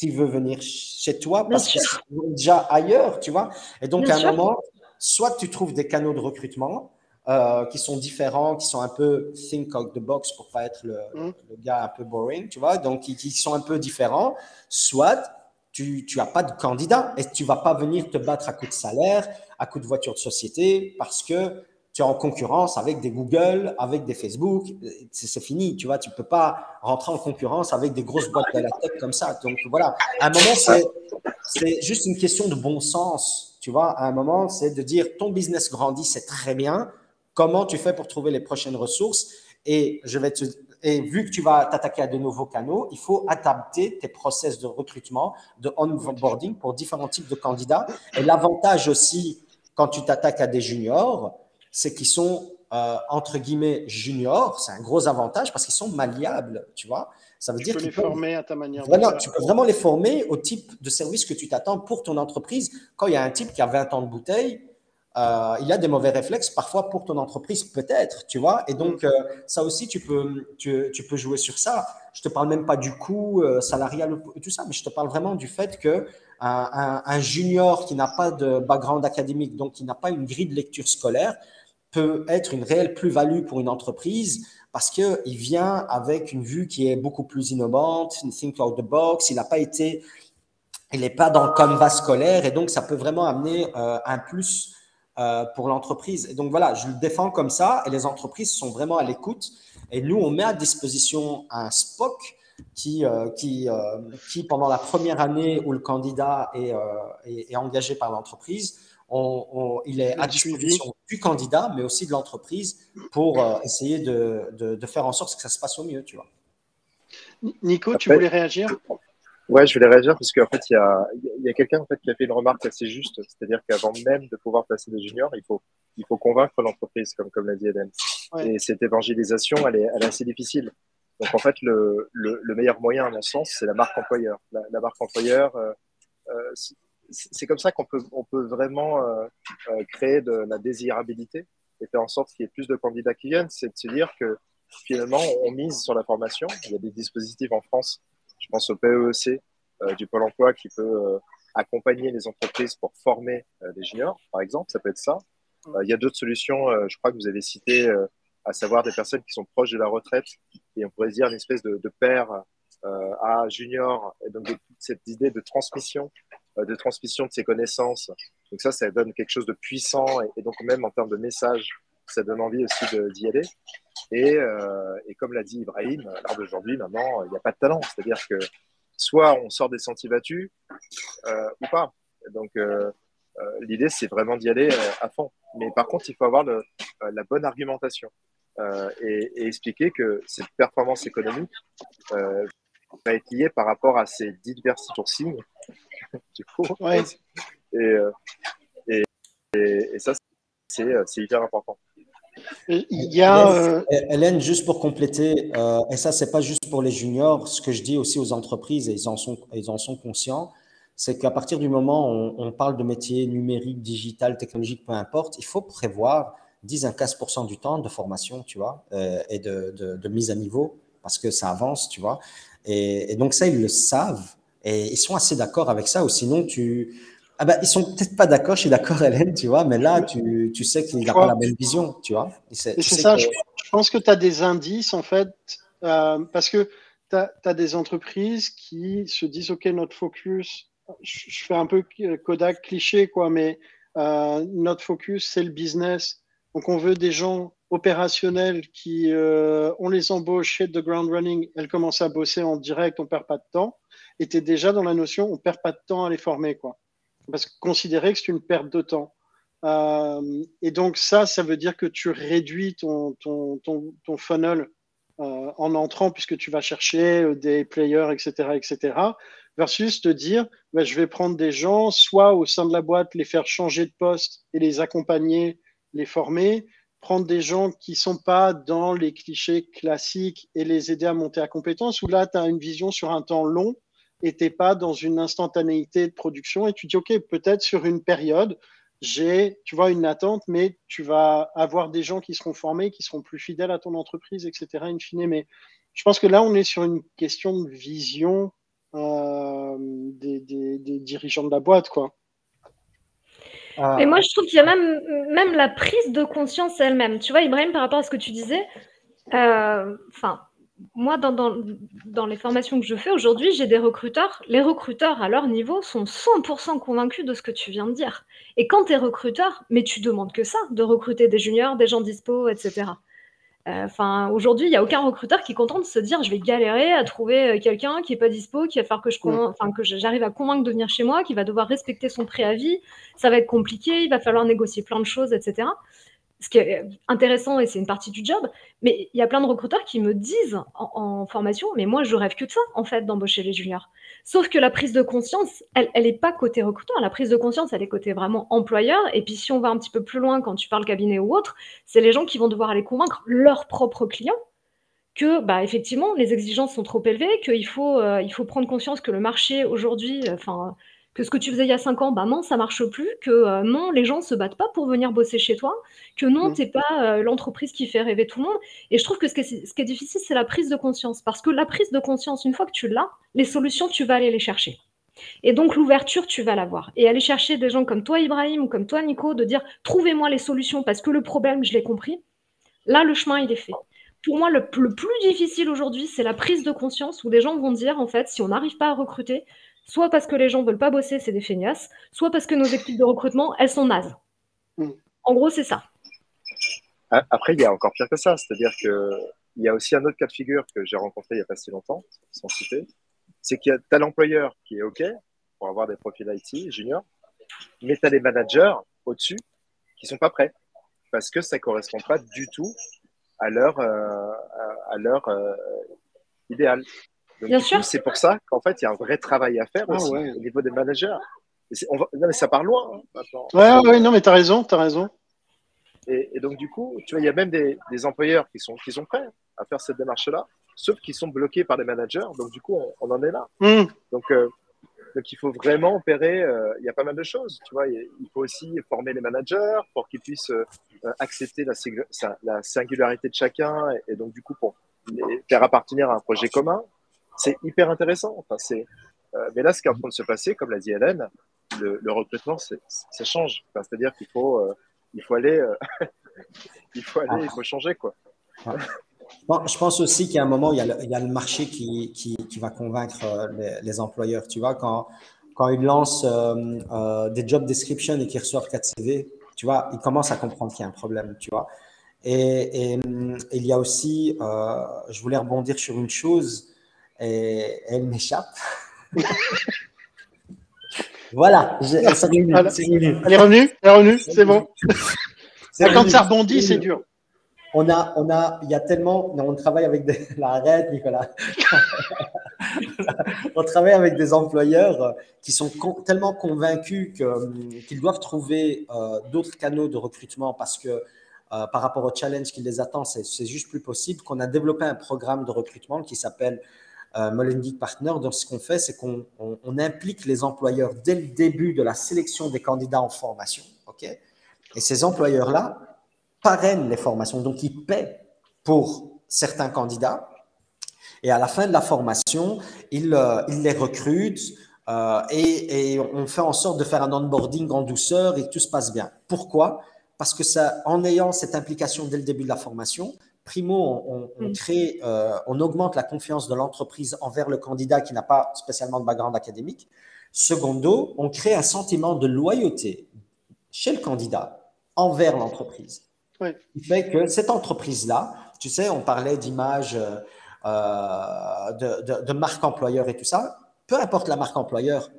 qui veut venir chez toi parce qu'ils sont déjà ailleurs, tu vois. Et donc, Bien à un sûr. moment, soit tu trouves des canaux de recrutement euh, qui sont différents, qui sont un peu think out the box pour pas être le, Mm. le gars un peu boring, tu vois, donc qui, qui sont un peu différents, soit tu n'as pas de candidat et tu vas pas venir te battre à coup de salaire, à coup de voiture de société, parce que en concurrence avec des Google, avec des Facebook, c'est fini, tu vois, tu peux pas rentrer en concurrence avec des grosses boîtes de la tech comme ça. Donc voilà, à un moment, c'est juste une question de bon sens, tu vois. À un moment, c'est de dire ton business grandit, c'est très bien. Comment tu fais pour trouver les prochaines ressources? Et je vais te et vu que tu vas t'attaquer à de nouveaux canaux, il faut adapter tes process de recrutement, de onboarding pour différents types de candidats. Et l'avantage aussi, quand tu t'attaques à des juniors, c'est qu'ils sont euh, entre guillemets juniors. C'est un gros avantage parce qu'ils sont malléables, tu vois. Ça veut Tu dire peux les peuvent former à ta manière. tu peux vraiment les former au type de service que tu t'attends pour ton entreprise. Quand il y a un type qui a 20 ans de bouteille, euh, il a des mauvais réflexes, parfois pour ton entreprise, peut-être, tu vois. Et donc, euh, ça aussi, tu peux, tu, tu peux jouer sur ça. Je te parle même pas du coût salarial et tout ça, mais je te parle vraiment du fait que un, junior qui n'a pas de background académique, donc qui n'a pas une grille de lecture scolaire, peut être une réelle plus-value pour une entreprise parce qu'il vient avec une vue qui est beaucoup plus innovante, une think out the box, il n'a pas été, il n'est pas dans le canvas scolaire et donc ça peut vraiment amener euh, un plus euh, pour l'entreprise. Et donc voilà, je le défends comme ça et les entreprises sont vraiment à l'écoute et nous, on met à disposition un SPOC qui, euh, qui, qui, pendant la première année où le candidat est engagé par l'entreprise, on, il est à disposition du candidat, mais aussi de l'entreprise pour euh, essayer de, de, faire en sorte que ça se passe au mieux, tu vois. Nico, tu voulais réagir? Ouais, je voulais réagir parce qu'en fait, il y a, y a quelqu'un en fait, qui a fait une remarque assez juste, c'est-à-dire qu'avant même de pouvoir placer des juniors, il faut, il faut convaincre l'entreprise, comme, comme l'a dit Eden. Et cette évangélisation, elle est, elle est assez difficile. Donc en fait, le, le, le, meilleur moyen, à mon sens, c'est la marque employeur. La, marque employeur, euh, euh, c'est comme ça qu'on peut, on peut vraiment euh, euh, créer de la désirabilité et faire en sorte qu'il y ait plus de candidats qui viennent. C'est de se dire que finalement, on mise sur la formation. Il y a des dispositifs en France, je pense au PEEC euh, du Pôle emploi qui peut accompagner les entreprises pour former des juniors, par exemple. Ça peut être ça. il y a d'autres solutions, je crois que vous avez cité, à savoir des personnes qui sont proches de la retraite et on pourrait dire une espèce de, de père à junior. Et donc, cette idée de transmission euh, de transmission de ses connaissances. Donc ça, ça donne quelque chose de puissant et, donc même en termes de message, ça donne envie aussi d'y aller. Et, euh, et, comme l'a dit Ibrahim, à l'heure d'aujourd'hui, maintenant, il n'y a pas de talent. C'est-à-dire que soit on sort des sentiers battus euh, ou pas. Donc euh, euh l'idée, c'est vraiment d'y aller euh, à fond. Mais par contre, il faut avoir la bonne argumentation et, expliquer que cette performance économique va être liée par rapport à ces diversités sourcing du coup. Euh, et, et, ça, euh, c'est hyper important. Il y a. Euh, Hélène, juste pour compléter, et ça, c'est pas juste pour les juniors, ce que je dis aussi aux entreprises, et ils en sont, ils en sont conscients, c'est qu'à partir du moment où on, parle de métiers numériques, digital, technologiques, peu importe, il faut prévoir 10 à 15 du temps de formation, tu vois, et de, de, mise à niveau, parce que ça avance, tu vois. Et, et donc, ça, ils le savent. Et ils sont assez d'accord avec ça, ou sinon tu. Ah ben, ils sont peut-être pas d'accord, je suis d'accord, Hélène, tu vois, mais là, tu, tu sais qu'il n'a pas la même vision, tu vois. C'est ça, je, pense que tu as des indices, en fait, euh, parce que tu as, des entreprises qui se disent, OK, notre focus, je, fais un peu Kodak cliché, quoi, mais euh, notre focus, c'est le business. Donc, on veut des gens opérationnels qui, euh, on les embauche, hit the ground running, elles commencent à bosser en direct, on perd pas de temps était déjà dans la notion on perd pas de temps à les former, quoi. Parce que considérer que c'est une perte de temps. Euh, et donc ça, ça veut dire que tu réduis ton, ton, ton, ton funnel euh, en entrant puisque tu vas chercher euh, des players, etc., etc. Versus te dire, bah, je vais prendre des gens, soit au sein de la boîte, les faire changer de poste et les accompagner, les former, prendre des gens qui sont pas dans les clichés classiques et les aider à monter à compétence, où là, tu as une vision sur un temps long et t'es pas dans une instantanéité de production et tu dis, OK, peut-être sur une période, j'ai, tu vois, une attente, mais tu vas avoir des gens qui seront formés, qui seront plus fidèles à ton entreprise, etc., in fine. Mais je pense que là, on est sur une question de vision euh, des, dirigeants de la boîte, quoi. Et moi, je trouve qu'il y a même, la prise de conscience elle-même. Tu vois, Ibrahim, par rapport à ce que tu disais, euh, enfin, moi, dans, dans, dans, les formations que je fais aujourd'hui, j'ai des recruteurs. Les recruteurs, à leur niveau, sont 100% convaincus de ce que tu viens de dire. Et quand tu es recruteur, mais tu demandes que ça, de recruter des juniors, des gens dispo, etc. Euh, aujourd'hui, il n'y a aucun recruteur qui est content de se dire je vais galérer à trouver euh, quelqu'un qui n'est pas dispo, qui va faire que je enfin, que j'arrive à convaincre de venir chez moi, qui va devoir respecter son préavis. Ça va être compliqué, il va falloir négocier plein de choses, etc ce qui est intéressant et c'est une partie du job, mais il y a plein de recruteurs qui me disent en, formation, mais moi je rêve que de ça en fait d'embaucher les juniors. Sauf que la prise de conscience, elle, elle est pas côté recruteur, la prise de conscience, elle est côté vraiment employeur. Et puis si on va un petit peu plus loin quand tu parles cabinet ou autre, c'est les gens qui vont devoir aller convaincre leurs propres clients que bah, effectivement les exigences sont trop élevées, qu'il faut, euh, il faut prendre conscience que le marché aujourd'hui, enfin que ce que tu faisais il y a cinq ans, bah non, ça marche plus, que euh, non, les gens se battent pas pour venir bosser chez toi, que non, tu n'es pas euh, l'entreprise qui fait rêver tout le monde. Et je trouve que ce qui est, ce qui est difficile, c'est la prise de conscience. Parce que la prise de conscience, une fois que tu l'as, les solutions, tu vas aller les chercher. Et donc l'ouverture, tu vas l'avoir. Et aller chercher des gens comme toi, Ibrahim, ou comme toi, Nico, de dire trouvez-moi les solutions parce que le problème, je l'ai compris. Là, le chemin, il est fait. Pour moi, le, le plus difficile aujourd'hui, c'est la prise de conscience où des gens vont dire, en fait, si on n'arrive pas à recruter, soit parce que les gens veulent pas bosser, c'est des feignasses, soit parce que nos équipes de recrutement, elles sont nazes. Mm. En gros, c'est ça. Après, il y a encore pire que ça. C'est-à-dire que il y a aussi un autre cas de figure que j'ai rencontré il n'y a pas si longtemps, sans citer. C'est qu'il y a tel employeur qui est OK pour avoir des profils IT juniors, mais tu as des managers au-dessus qui sont pas prêts parce que ça correspond pas du tout à leur, euh, à leur euh, idéal. Donc, Bien sûr. C'est pour ça qu'en fait, il y a un vrai travail à faire Ah aussi ouais. au niveau des managers. On va- Non, mais ça part loin hein, maintenant. Ouais, ouais, non, mais t'as raison, t'as raison. Et, et donc, du coup, tu vois, il y a même des, des employeurs qui sont, qui sont prêts à faire cette démarche-là, sauf qu'ils sont bloqués par des managers. Donc, du coup, on, on en est là. Mm. Donc, euh, donc, il faut vraiment opérer. euh, il y a pas mal de choses. Tu vois, il il faut aussi former les managers pour qu'ils puissent euh, accepter la singularité de chacun et, et donc, du coup, pour les faire appartenir à un projet commun. C'est hyper intéressant. C'est, euh, mais là, ce qui est en train de se passer, comme l'a dit Hélène, le, recrutement, ça change. C'est-à-dire qu'il faut, euh, il faut aller, euh, il faut aller, il faut changer quoi. Bon, je pense aussi qu'il y a un moment, il y a le, marché qui, va convaincre les, employeurs. Tu vois, quand, ils lancent des job descriptions et qu'ils reçoivent 4 CV, tu vois, ils commencent à comprendre qu'il y a un problème, tu vois. Et, hum, il y a aussi, je voulais rebondir sur une chose, elle m'échappe. voilà, je- c'est revenu, Voilà. c'est revenu. Elle est revenue, elle est revenue, c'est bon. Quand ça rebondit, c'est dur. On a, on a, il y a tellement, on travaille avec des, la arrête, Nicolas. on travaille avec des employeurs euh, qui sont con- tellement convaincus hum, qu'ils doivent trouver euh, d'autres canaux de recrutement parce que euh, par rapport au challenge qui les attend, c'est, c'est juste plus possible qu'on a développé un programme de recrutement qui s'appelle euh, Partner. Donc, ce qu'on fait, c'est qu'on on- on implique les employeurs dès le début de la sélection des candidats en formation. Et ces employeurs-là parrainent les formations, donc ils paient pour certains candidats. Et à la fin de la formation, ils, euh, les recrutent euh, et, on fait en sorte de faire un onboarding en douceur et tout se passe bien. Pourquoi? Parce que ça, en ayant cette implication dès le début de la formation, primo, on, on Mm. crée, euh, on augmente la confiance de l'entreprise envers le candidat qui n'a pas spécialement de background académique. Secondo, on crée un sentiment de loyauté chez le candidat envers l'entreprise. Ouais. Qui fait que cette entreprise-là, tu sais, on parlait d'image, euh, euh, de, de, de marque employeur et tout ça, peu importe la marque employeur,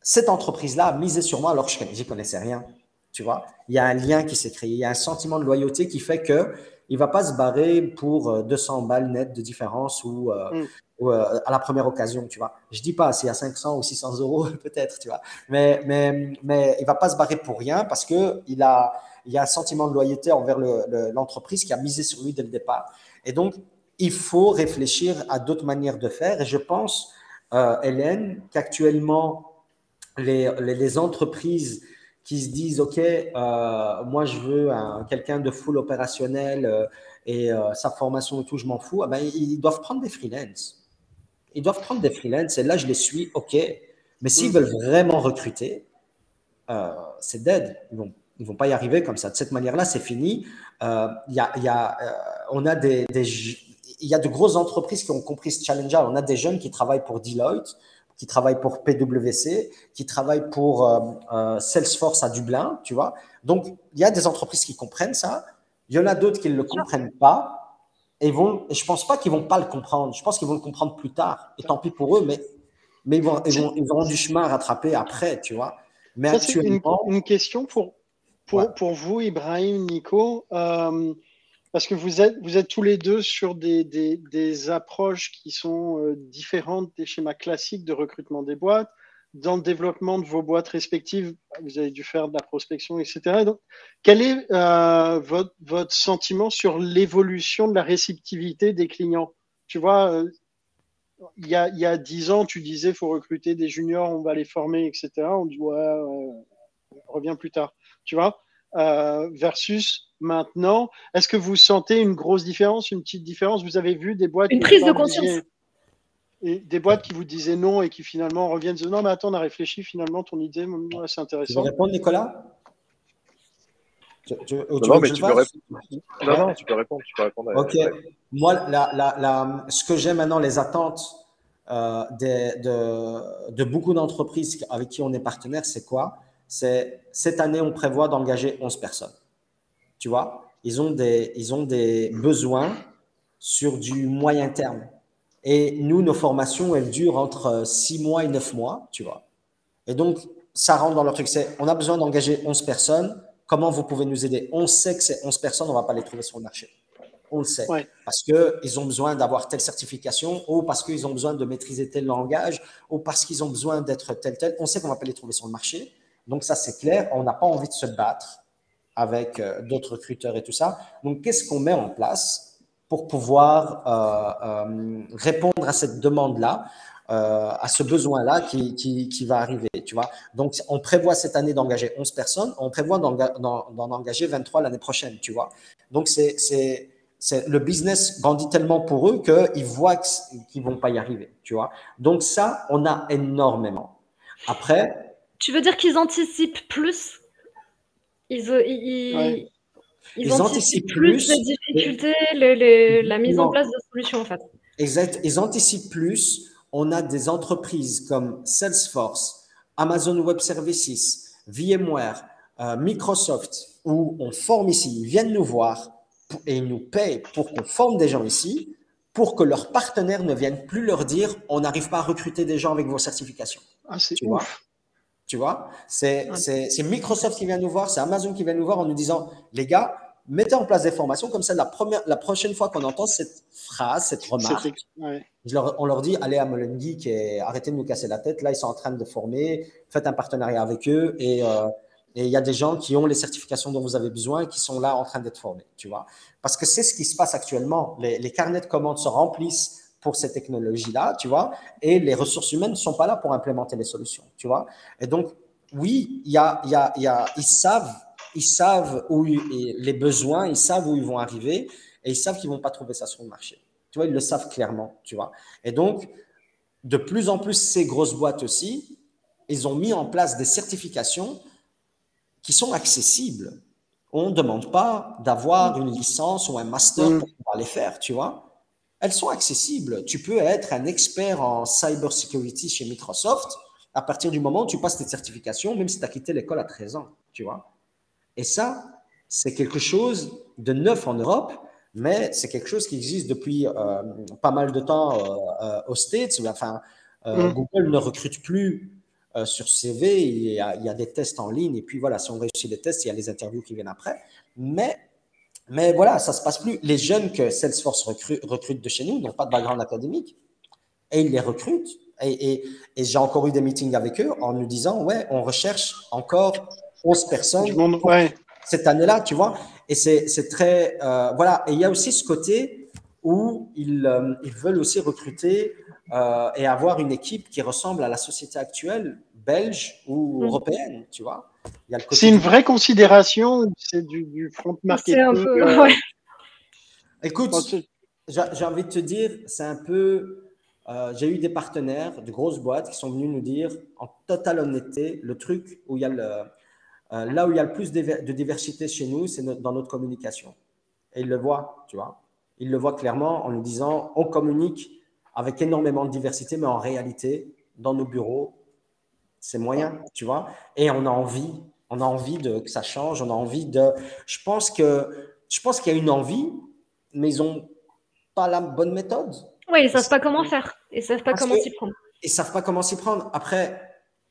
cette entreprise-là a misé sur moi alors que je n'y connaissais rien. Tu vois, il y a un lien qui s'est créé, il y a un sentiment de loyauté qui fait que il va pas se barrer pour euh, 200 balles nettes de différence ou, euh, Mm. ou, euh, à la première occasion, tu vois. Je dis pas s'il y a 500 ou 600 euros peut-être, tu vois, mais mais mais il va pas se barrer pour rien parce que il a il y a un sentiment de loyauté envers le- le- l'entreprise qui a misé sur lui dès le départ. Et donc il faut réfléchir à d'autres manières de faire. Et je pense, euh, Hélène, qu'actuellement les, les, les entreprises qui se disent OK, euh, moi je veux un- quelqu'un de full opérationnel euh, et euh, sa formation et tout, je m'en fous, ah ben, ils, doivent prendre des freelances. Ils doivent prendre des freelances et là je les suis, OK. Mais s'ils Mm. veulent vraiment recruter, c'est dead. Ils vont, ils vont pas y arriver comme ça. De cette manière-là, c'est fini. Il y a, y a, on a des, il y a de grosses entreprises qui ont compris ce challenge-là. On a des jeunes qui travaillent pour Deloitte, qui travaillent pour PwC, qui travaillent pour euh, euh, Salesforce à Dublin, tu vois. Donc, il y a des entreprises qui comprennent ça. Il y en a d'autres qui ne le comprennent pas. Et, vont, et je ne pense pas qu'ils ne vont pas le comprendre. Je pense qu'ils vont le comprendre plus tard. Et tant pis pour eux, mais, mais ils, vont, ils, vont, ils auront du chemin à rattraper après, tu vois. Mais Ça, une, une question pour, pour, Ouais. pour vous, Ibrahim, Nico, euh, parce que vous êtes, vous êtes tous les deux sur des, des, approches qui sont euh, différentes des schémas classiques de recrutement des boîtes. Dans le développement de vos boîtes respectives, vous avez dû faire de la prospection, etc. Donc, quel est euh, votre, votre sentiment sur l'évolution de la réceptivité des clients? Tu vois, euh, il y a, 10 ans, tu disais faut recruter des juniors, on va les former, etc. On dit ouais, ouais, reviens plus tard. Tu vois Versus maintenant, est-ce que vous sentez une grosse différence, une petite différence? Vous avez vu des boîtes Une prise de conscience. disiez- et des boîtes qui vous disaient non et qui finalement reviennent non mais attends on a réfléchi finalement ton idée c'est intéressant. Tu veux répondre Nicolas? Tu, non, mais tu peux, répondre. non, non, tu peux répondre. Tu peux répondre ok. Moi, la, la, la, ce que j'ai maintenant, les attentes euh, de, de, beaucoup d'entreprises avec qui on est partenaire, c'est quoi? C'est cette année, on prévoit d'engager 11 personnes. Tu vois ils ont, des, ils ont des besoins sur du moyen terme. Et nous, nos formations, elles durent entre 6 mois et 9 mois, tu vois. Et donc, ça rentre dans leur truc. C'est, on a besoin d'engager 11 personnes. Comment vous pouvez nous aider? On sait que ces 11 personnes, on ne va pas les trouver sur le marché. On le sait. Parce qu'ils ont besoin d'avoir telle certification, ou parce qu'ils ont besoin de maîtriser tel langage, ou parce qu'ils ont besoin d'être tel, tel. On sait qu'on ne va pas les trouver sur le marché. Donc, ça, c'est clair. On n'a pas envie de se battre avec euh, d'autres recruteurs et tout ça. Donc, qu'est-ce qu'on met en place pour pouvoir euh, euh, répondre à cette demande-là, à ce besoin-là qui, qui, va arriver, tu vois? Donc, on prévoit cette année d'engager 11 personnes, on prévoit d'en engager 23 l'année prochaine, tu vois? Donc, c'est, le business grandit tellement pour eux qu'ils voient qu'ils ne vont pas y arriver, tu vois? Donc, ça, on a énormément. Après... Tu veux dire qu'ils anticipent plus? Ils, ils, anticipent, plus, les difficultés, la mise en place de solutions en fait. Exact. Ils anticipent plus. On a des entreprises comme Salesforce, Amazon Web Services, VMware, euh, Microsoft, où on forme ici, ils viennent nous voir et ils nous payent pour qu'on forme des gens ici, pour que leurs partenaires ne viennent plus leur dire on n'arrive pas à recruter des gens avec vos certifications. Ah, c'est ouf. Tu vois, c'est Microsoft qui vient nous voir, c'est Amazon qui vient nous voir en nous disant, les gars, mettez en place des formations. Comme ça, la, première, la prochaine fois qu'on entend cette phrase, cette remarque, on leur dit, allez à Mullen Geek et arrêtez de nous casser la tête. Là, ils sont en train de former, faites un partenariat avec eux et euh, il y a des gens qui ont les certifications dont vous avez besoin et qui sont là en train d'être formés, tu vois. Parce que c'est ce qui se passe actuellement. Les, les carnets de commandes se remplissent pour ces technologies-là, tu vois, et les ressources humaines ne sont pas là pour implémenter les solutions, tu vois. Et donc, oui, y a, y a, y a, ils savent, ils savent où les besoins, ils savent où ils vont arriver, et ils savent qu'ils vont pas trouver ça sur le marché. Tu vois, ils le savent clairement, tu vois. Et donc, de plus en plus, ces grosses boîtes aussi, ils ont mis en place des certifications qui sont accessibles. On ne demande pas d'avoir une licence ou un master mm. pour pouvoir les faire, tu vois elles sont accessibles. Tu peux être un expert en cybersecurity chez Microsoft à partir du moment où tu passes tes certifications, même si tu as quitté l'école à 13 ans, tu vois. Et ça, c'est quelque chose de neuf en Europe, mais c'est quelque chose qui existe depuis euh, pas mal de temps euh, euh, aux States. Enfin, mm. Google ne recrute plus sur CV, il y, a, il y, a, des tests en ligne, et puis voilà, si on réussit les tests, il y a les interviews qui viennent après. Mais mais voilà, ça se passe plus. Les jeunes que Salesforce recrute, de chez nous n'ont pas de background académique et ils les recrutent. Et, j'ai encore eu des meetings avec eux en nous disant Ouais, on recherche encore 11 personnes cette année-là, tu vois. Et c'est très. Euh, voilà. Et il y a aussi ce côté où ils, euh, ils veulent aussi recruter euh, et avoir une équipe qui ressemble à la société actuelle, belge ou mm. européenne, tu vois. C'est une vraie considération c'est du, front marketing euh, Écoute, j'ai envie de te dire, c'est un peu. Euh, j'ai eu des partenaires de grosses boîtes qui sont venus nous dire, en totale honnêteté, le truc où il y a le, euh, là où il y a le plus de diversité chez nous, c'est dans notre communication. Et ils le voient, tu vois. Ils le voient clairement en nous disant, on communique avec énormément de diversité, mais en réalité, dans nos bureaux, c'est moyen, tu vois. Et on a envie, on a envie de, que ça change, on a envie de. Je pense que je pense qu'il y a une envie, mais ils n'ont pas la bonne méthode. Oui, ils ne savent pas comment faire. Ils ne savent pas comment s'y prendre. Ils ne savent pas comment s'y prendre. Après,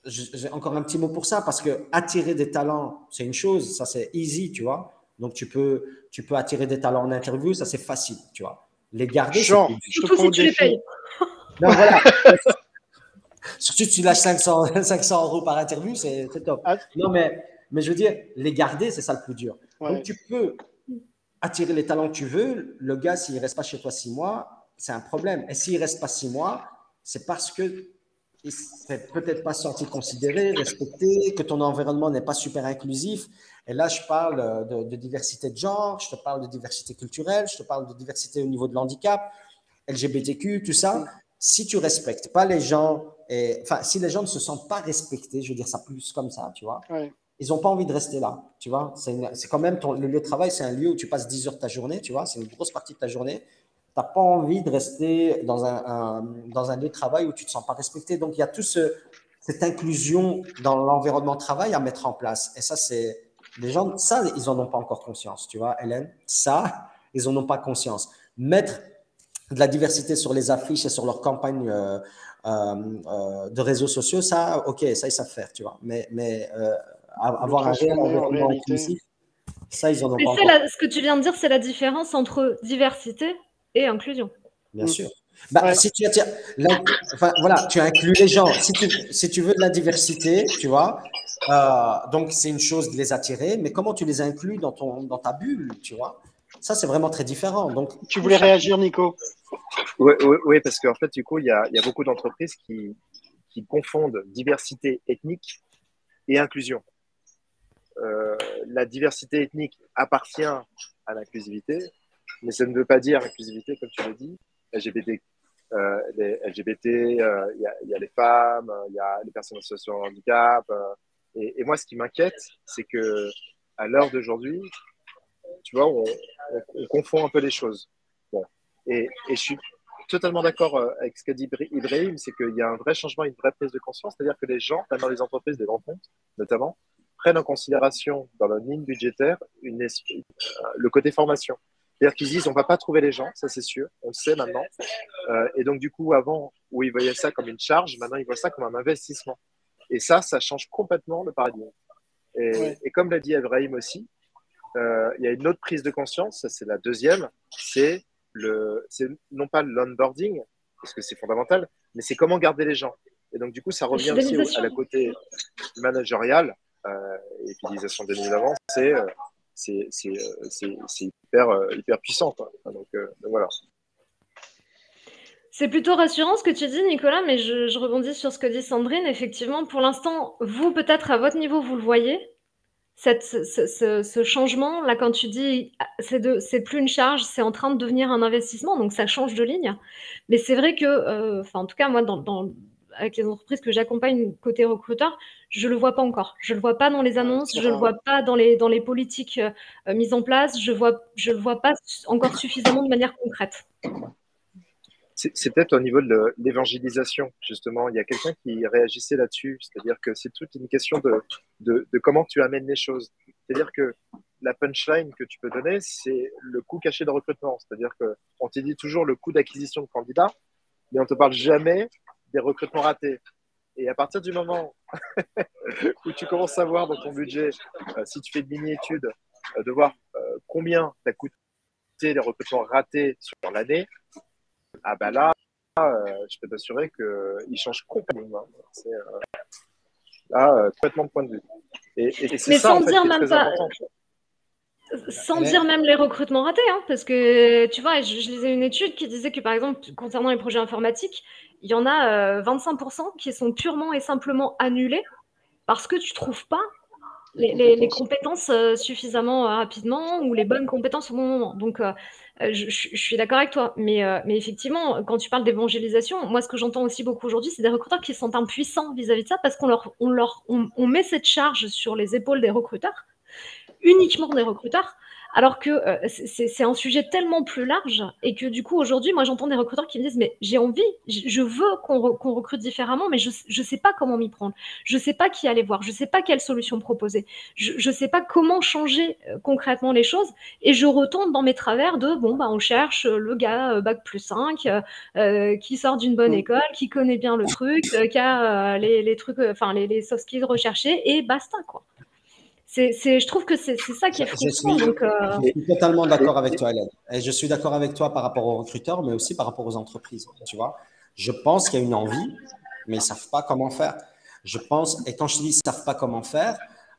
j'ai encore un petit mot pour ça, parce que attirer des talents, c'est une chose, ça c'est easy, tu vois. Donc tu peux, tu peux attirer des talents en interview, ça c'est facile, tu vois. Les garder, Genre, je te Surtout si tu les payes. Non, voilà. Surtout si tu lâches 500, 500 euros par interview, c'est top. Ah. Non, mais, mais je veux dire, les garder, c'est ça le plus dur. Donc, tu peux attirer les talents que tu veux. Le gars, s'il ne reste pas chez toi six mois, c'est un problème. Et s'il ne reste pas six mois, c'est parce que il ne peut-être pas senti considéré, respecté, que ton environnement n'est pas super inclusif. Et là, je parle de, de, diversité de genre, je te parle de diversité culturelle, je te parle de diversité au niveau de l'handicap, LGBTQ, tout ça si tu respectes pas les gens, enfin, si les gens ne se sentent pas respectés, je veux dire ça plus comme ça, tu vois, ils n'ont pas envie de rester là, tu vois. C'est quand même ton, le lieu de travail, c'est un lieu où tu passes 10 heures de ta journée, tu vois, c'est une grosse partie de ta journée. Tu n'as pas envie de rester dans un, dans un lieu de travail où tu ne te sens pas respecté. Donc, il y a toute cette inclusion dans l'environnement de travail à mettre en place. Et ça, c'est. Les gens, ça, ils n'en ont pas encore conscience, tu vois, Hélène. Ça, ils n'en ont pas conscience. Mettre de la diversité sur les affiches et sur leurs campagnes euh, de réseaux sociaux, ça, ok, ça, ils savent faire, tu vois. Mais, mais avoir un réel environnement inclusif, ça, ils en ont pas. La, ce que tu viens de dire, c'est la différence entre diversité et inclusion. Bien sûr. Bah, si tu, enfin, voilà, tu inclus les gens. Si tu, si tu veux de la diversité, tu vois, donc c'est une chose de les attirer, mais comment tu les inclus dans, ton, dans ta bulle, tu vois? Ça, c'est vraiment très différent. Donc, tu voulais réagir, Nico? Oui, oui, oui, parce qu'en fait, du coup, il y a, beaucoup d'entreprises qui, confondent diversité ethnique et inclusion. Euh, la diversité ethnique appartient à l'inclusivité, mais ça ne veut pas dire inclusivité, comme tu l'as dit. LGBT, euh, les LGBT, euh, il y, a les femmes, il y a les personnes en situation de handicap. Et, et, moi, ce qui m'inquiète, c'est que à l'heure d'aujourd'hui, tu vois, on, confond un peu les choses. Bon. Et, je suis totalement d'accord euh, avec ce qu'a dit Ibrahim, c'est qu'il y a un vrai changement, une vraie prise de conscience, c'est-à-dire que les gens, dans les entreprises, des grands comptes notamment, prennent en considération dans leur ligne budgétaire une, euh, le côté formation. C'est-à-dire qu'ils disent on ne va pas trouver les gens, ça c'est sûr, on le sait maintenant. Euh, et donc du coup, avant, où ils voyaient ça comme une charge, maintenant ils voient ça comme un investissement. Et ça, ça change complètement le paradigme. Et, et comme l'a dit Ibrahim aussi, euh, il y a une autre prise de conscience, ça c'est la deuxième, c'est le, c'est non pas l'onboarding, parce que c'est fondamental, mais c'est comment garder les gens. Et donc, du coup, ça revient aussi à la côté managérial euh, et l'utilisation des d'avance, c'est, euh, c'est, c'est, euh, c'est, c'est hyper, hyper puissant. Donc, donc, voilà. C'est plutôt rassurant ce que tu dis, Nicolas, mais je, je, rebondis sur ce que dit Sandrine. Effectivement, pour l'instant, vous, peut-être à votre niveau, vous le voyez, cette, ce, changement, là, quand tu dis c'est, c'est plus une charge, c'est en train de devenir un investissement, donc ça change de ligne. Mais c'est vrai que, euh, enfin, en tout cas, moi, dans, avec les entreprises que j'accompagne côté recruteur, je le vois pas encore. Je le vois pas dans les annonces, je le vois pas dans les, dans les politiques euh, mises en place, je vois, je le vois pas encore suffisamment de manière concrète c'est peut-être au niveau de l'évangélisation, justement. Il y a quelqu'un qui réagissait là-dessus, c'est-à-dire que c'est toute une question de, comment tu amènes les choses. C'est-à-dire que la punchline que tu peux donner, c'est le coût caché de recrutement. C'est-à-dire qu'on te dit toujours le coût d'acquisition de candidats, mais on ne te parle jamais des recrutements ratés. Et à partir du moment où tu commences à voir dans ton budget, euh, si tu fais une mini-étude, euh, de voir euh, combien t'as coûté les recrutements ratés sur l'année, ah bah là, euh, je peux t'assurer qu'il change complètement. C'est euh, là, euh, complètement de point de vue. Et, et, c'est ça, sans en fait, dire même pas. Sans dire même les recrutements ratés, hein, parce que tu vois, je, lisais une étude qui disait que par exemple, concernant les projets informatiques, il y en a 25% qui sont purement et simplement annulés parce que tu trouves pas les, compétences suffisamment rapidement ou les bonnes compétences au bon moment. Donc, euh, je, suis d'accord avec toi, mais, euh, mais effectivement, quand tu parles d'évangélisation, moi, ce que j'entends aussi beaucoup aujourd'hui, c'est des recruteurs qui sont impuissants vis-à-vis de ça parce qu'on leur, on leur, on met cette charge sur les épaules des recruteurs, uniquement des recruteurs, alors que euh, c'est un sujet tellement plus large et que du coup, aujourd'hui, moi, j'entends des recruteurs qui me disent, mais j'ai envie, je veux qu'on recrute différemment, mais je ne sais pas comment m'y prendre. Je ne sais pas qui aller voir. Je ne sais pas quelle solution proposer. Je ne sais pas comment changer euh, concrètement les choses. Et je retombe dans mes travers de, bon, bah, on cherche le gars euh, bac plus 5, qui sort d'une bonne mmh. école, qui connaît bien le truc, qui a les, trucs, enfin, les, les soft skills recherchés et basta, quoi je trouve que c'est ça qui est frustrant. Je suis, euh, je suis totalement d'accord avec toi, Hélène. Et je suis d'accord avec toi par rapport aux recruteurs, mais aussi par rapport aux entreprises. Tu vois, je pense qu'il y a une envie, mais ils ne savent pas comment faire. Je pense, et quand je dis ils ne savent pas comment faire,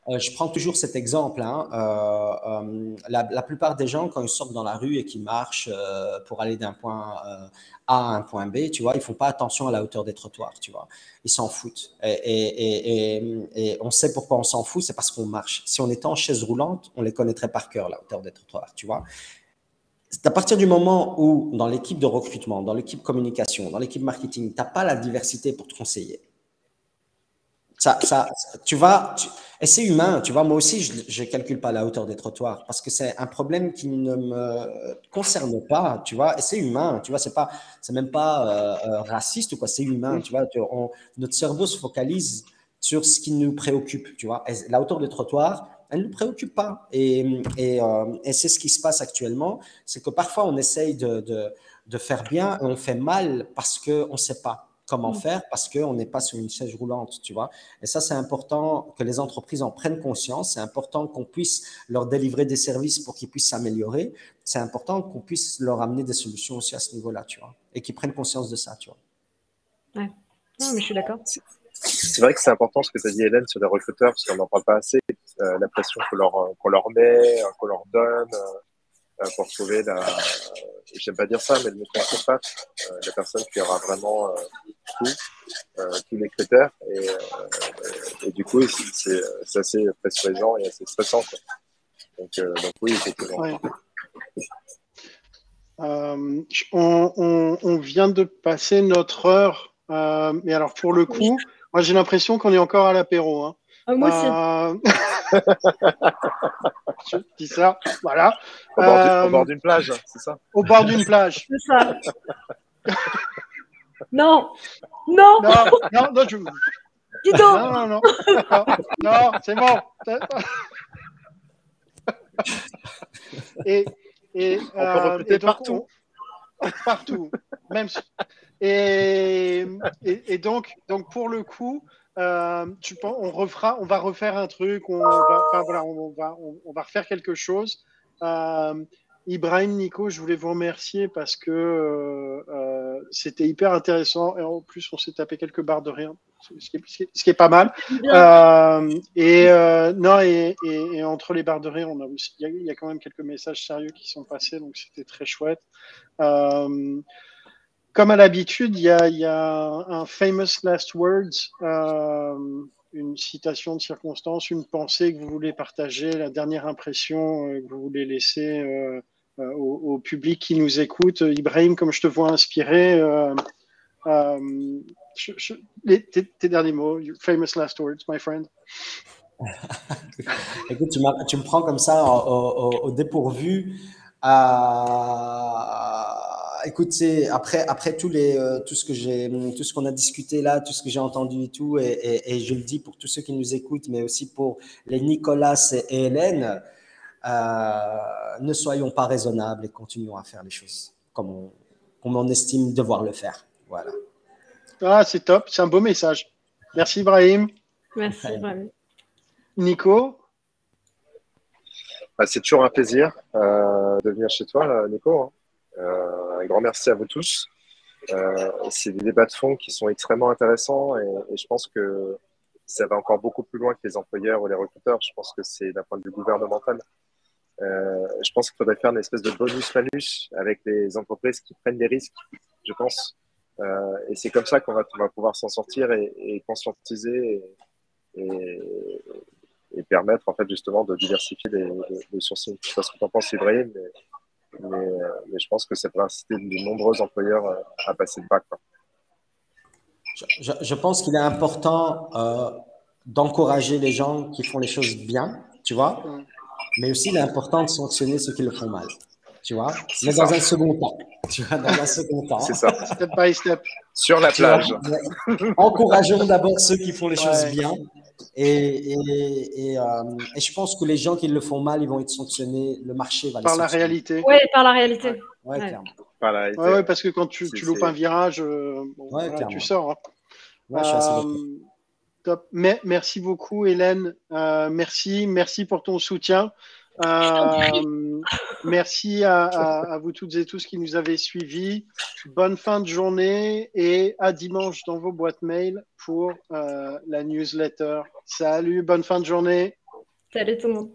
euh, je prends toujours cet exemple. Hein, euh, la, plupart des gens, quand ils sortent dans la rue et qu'ils marchent pour aller d'un point A à un point B, tu vois, ils font pas attention à la hauteur des trottoirs, tu vois ils s'en foutent. Et, on sait pourquoi on s'en fout, c'est parce qu'on marche. Si on était en chaise roulante, on les connaîtrait par cœur, la hauteur des trottoirs, tu vois. C'est à partir du moment où, dans l'équipe de recrutement, dans l'équipe communication, dans l'équipe marketing, tu n'as pas la diversité pour te conseiller. Ça, ça, tu vas, et c'est humain, tu vois. Moi aussi, je ne calcule pas la hauteur des trottoirs parce que c'est un problème qui ne me concerne pas, tu vois. Et c'est humain, tu vois. C'est pas, c'est même pas euh, euh, raciste ou quoi. C'est humain, tu vois. notre cerveau se focalise sur ce qui nous préoccupe, tu vois. Et la hauteur des trottoirs, elle ne nous préoccupe pas. Et, et, euh, et c'est ce qui se passe actuellement. C'est que parfois, on essaye de, de, de, faire bien et on fait mal parce qu'on ne sait pas comment mm. faire parce qu'on n'est pas sur une chaise roulante, tu vois. Et ça, c'est important que les entreprises en prennent conscience. C'est important qu'on puisse leur délivrer des services pour qu'ils puissent s'améliorer. C'est important qu'on puisse leur amener des solutions aussi à ce niveau-là, tu vois. Et qu'ils prennent conscience de ça, tu vois. Ouais. Non, mais je suis d'accord. C'est vrai que c'est important ce que tu as dit, Hélène, sur les recruteurs, parce qu'on n'en parle pas assez. Euh, la pression qu'on leur, qu'on leur met, euh, qu'on leur donne euh, pour trouver la. J'aime pas dire ça, mais le mouton à la personne qui aura vraiment tout, tous les critères. Et, et du coup, c'est assez pressurisant et assez stressant. Donc, donc, oui, effectivement. on, on, on, vient de passer notre heure. mais alors, pour le coup, moi, j'ai l'impression qu'on est encore à l'apéro. Hein. Ah, moi aussi. Euh, je dis ça, voilà. Au bord, euh, d'une plage, c'est ça Au bord d'une plage. C'est ça. non. Non. Non, non, non, je... Dis donc. Non, non, non. Non, c'est bon. Et, et, On peut euh, et donc, partout. On, partout. Même et, et, donc, donc, pour le coup, euh, tu penses, on refera, on va refaire un truc, on va, enfin, voilà, on, va, on, va refaire quelque chose. Euh, Ibrahim, Nico, je voulais vous remercier parce que euh, c'était hyper intéressant et en plus on s'est tapé quelques barres de rien, ce qui est, ce qui est pas mal. Et non et, et, et, entre les barres de rire, on a il y, a, il y a quand même quelques messages sérieux qui sont passés, donc c'était très chouette. Comme à l'habitude, il y a, un famous last words, euh, une citation de circonstance, une pensée que vous voulez partager, la dernière impression euh, que vous voulez laisser euh, au, public qui nous écoute. Ibrahim, comme je te vois inspiré, tes, derniers mots, famous last words, my friend. Écoute, tu, me prends comme ça au, au, au dépourvu. Euh, écoute, après, après tous les, euh, tout ce que j'ai, tout ce qu'on a discuté là, tout ce que j'ai entendu et tout, et, et, et, je le dis pour tous ceux qui nous écoutent, mais aussi pour les Nicolas et Hélène, euh, ne soyons pas raisonnables et continuons à faire les choses comme on, comme on estime devoir le faire. Voilà. Ah, c'est top, c'est un beau message. Merci Ibrahim. Merci Ibrahim. Nico bah, C'est toujours un plaisir euh, de venir chez toi, Nico. Euh, un grand merci à vous tous. Euh, c'est des débats de fond qui sont extrêmement intéressants et, je pense que ça va encore beaucoup plus loin que les employeurs ou les recruteurs. Je pense que c'est d'un point de vue gouvernemental. Euh, je pense qu'il faudrait faire une espèce de bonus-malus avec les entreprises qui prennent des risques, je pense. Et c'est comme ça qu'on va, pouvoir s'en sortir et, conscientiser et, et, permettre en fait justement de diversifier les, les, les sourcils. Je sais pas ce que tu en penses, Ibrahim, mais, euh, mais, je pense que ça peut inciter de nombreux employeurs euh, à passer le bac. Je, je, pense qu'il est important euh, d'encourager les gens qui font les choses bien, tu vois, mais aussi il est important de sanctionner ceux qui le font mal, tu vois, mais dans un second temps. Tu vois, dans un second temps. C'est ça. Step by step. Sur la plage. Encourageons d'abord ceux qui font les ouais. choses bien et, et, et, euh, et, je pense que les gens qui le font mal, ils vont être sanctionnés. Le marché va par les la réalité. Oui, par la réalité. Ouais, ouais. clairement. Par la réalité. Ouais, ouais, parce que quand tu, tu loupes un virage, euh, bon, voilà, tu sors. Hein. Ouais, je suis assez euh, top. Mais, merci beaucoup, Hélène. Euh, merci, merci pour ton soutien. Merci à, vous toutes et tous qui nous avez suivis. Bonne fin de journée et à dimanche dans vos boîtes mail pour euh, la newsletter. Salut, bonne fin de journée. Salut tout le monde.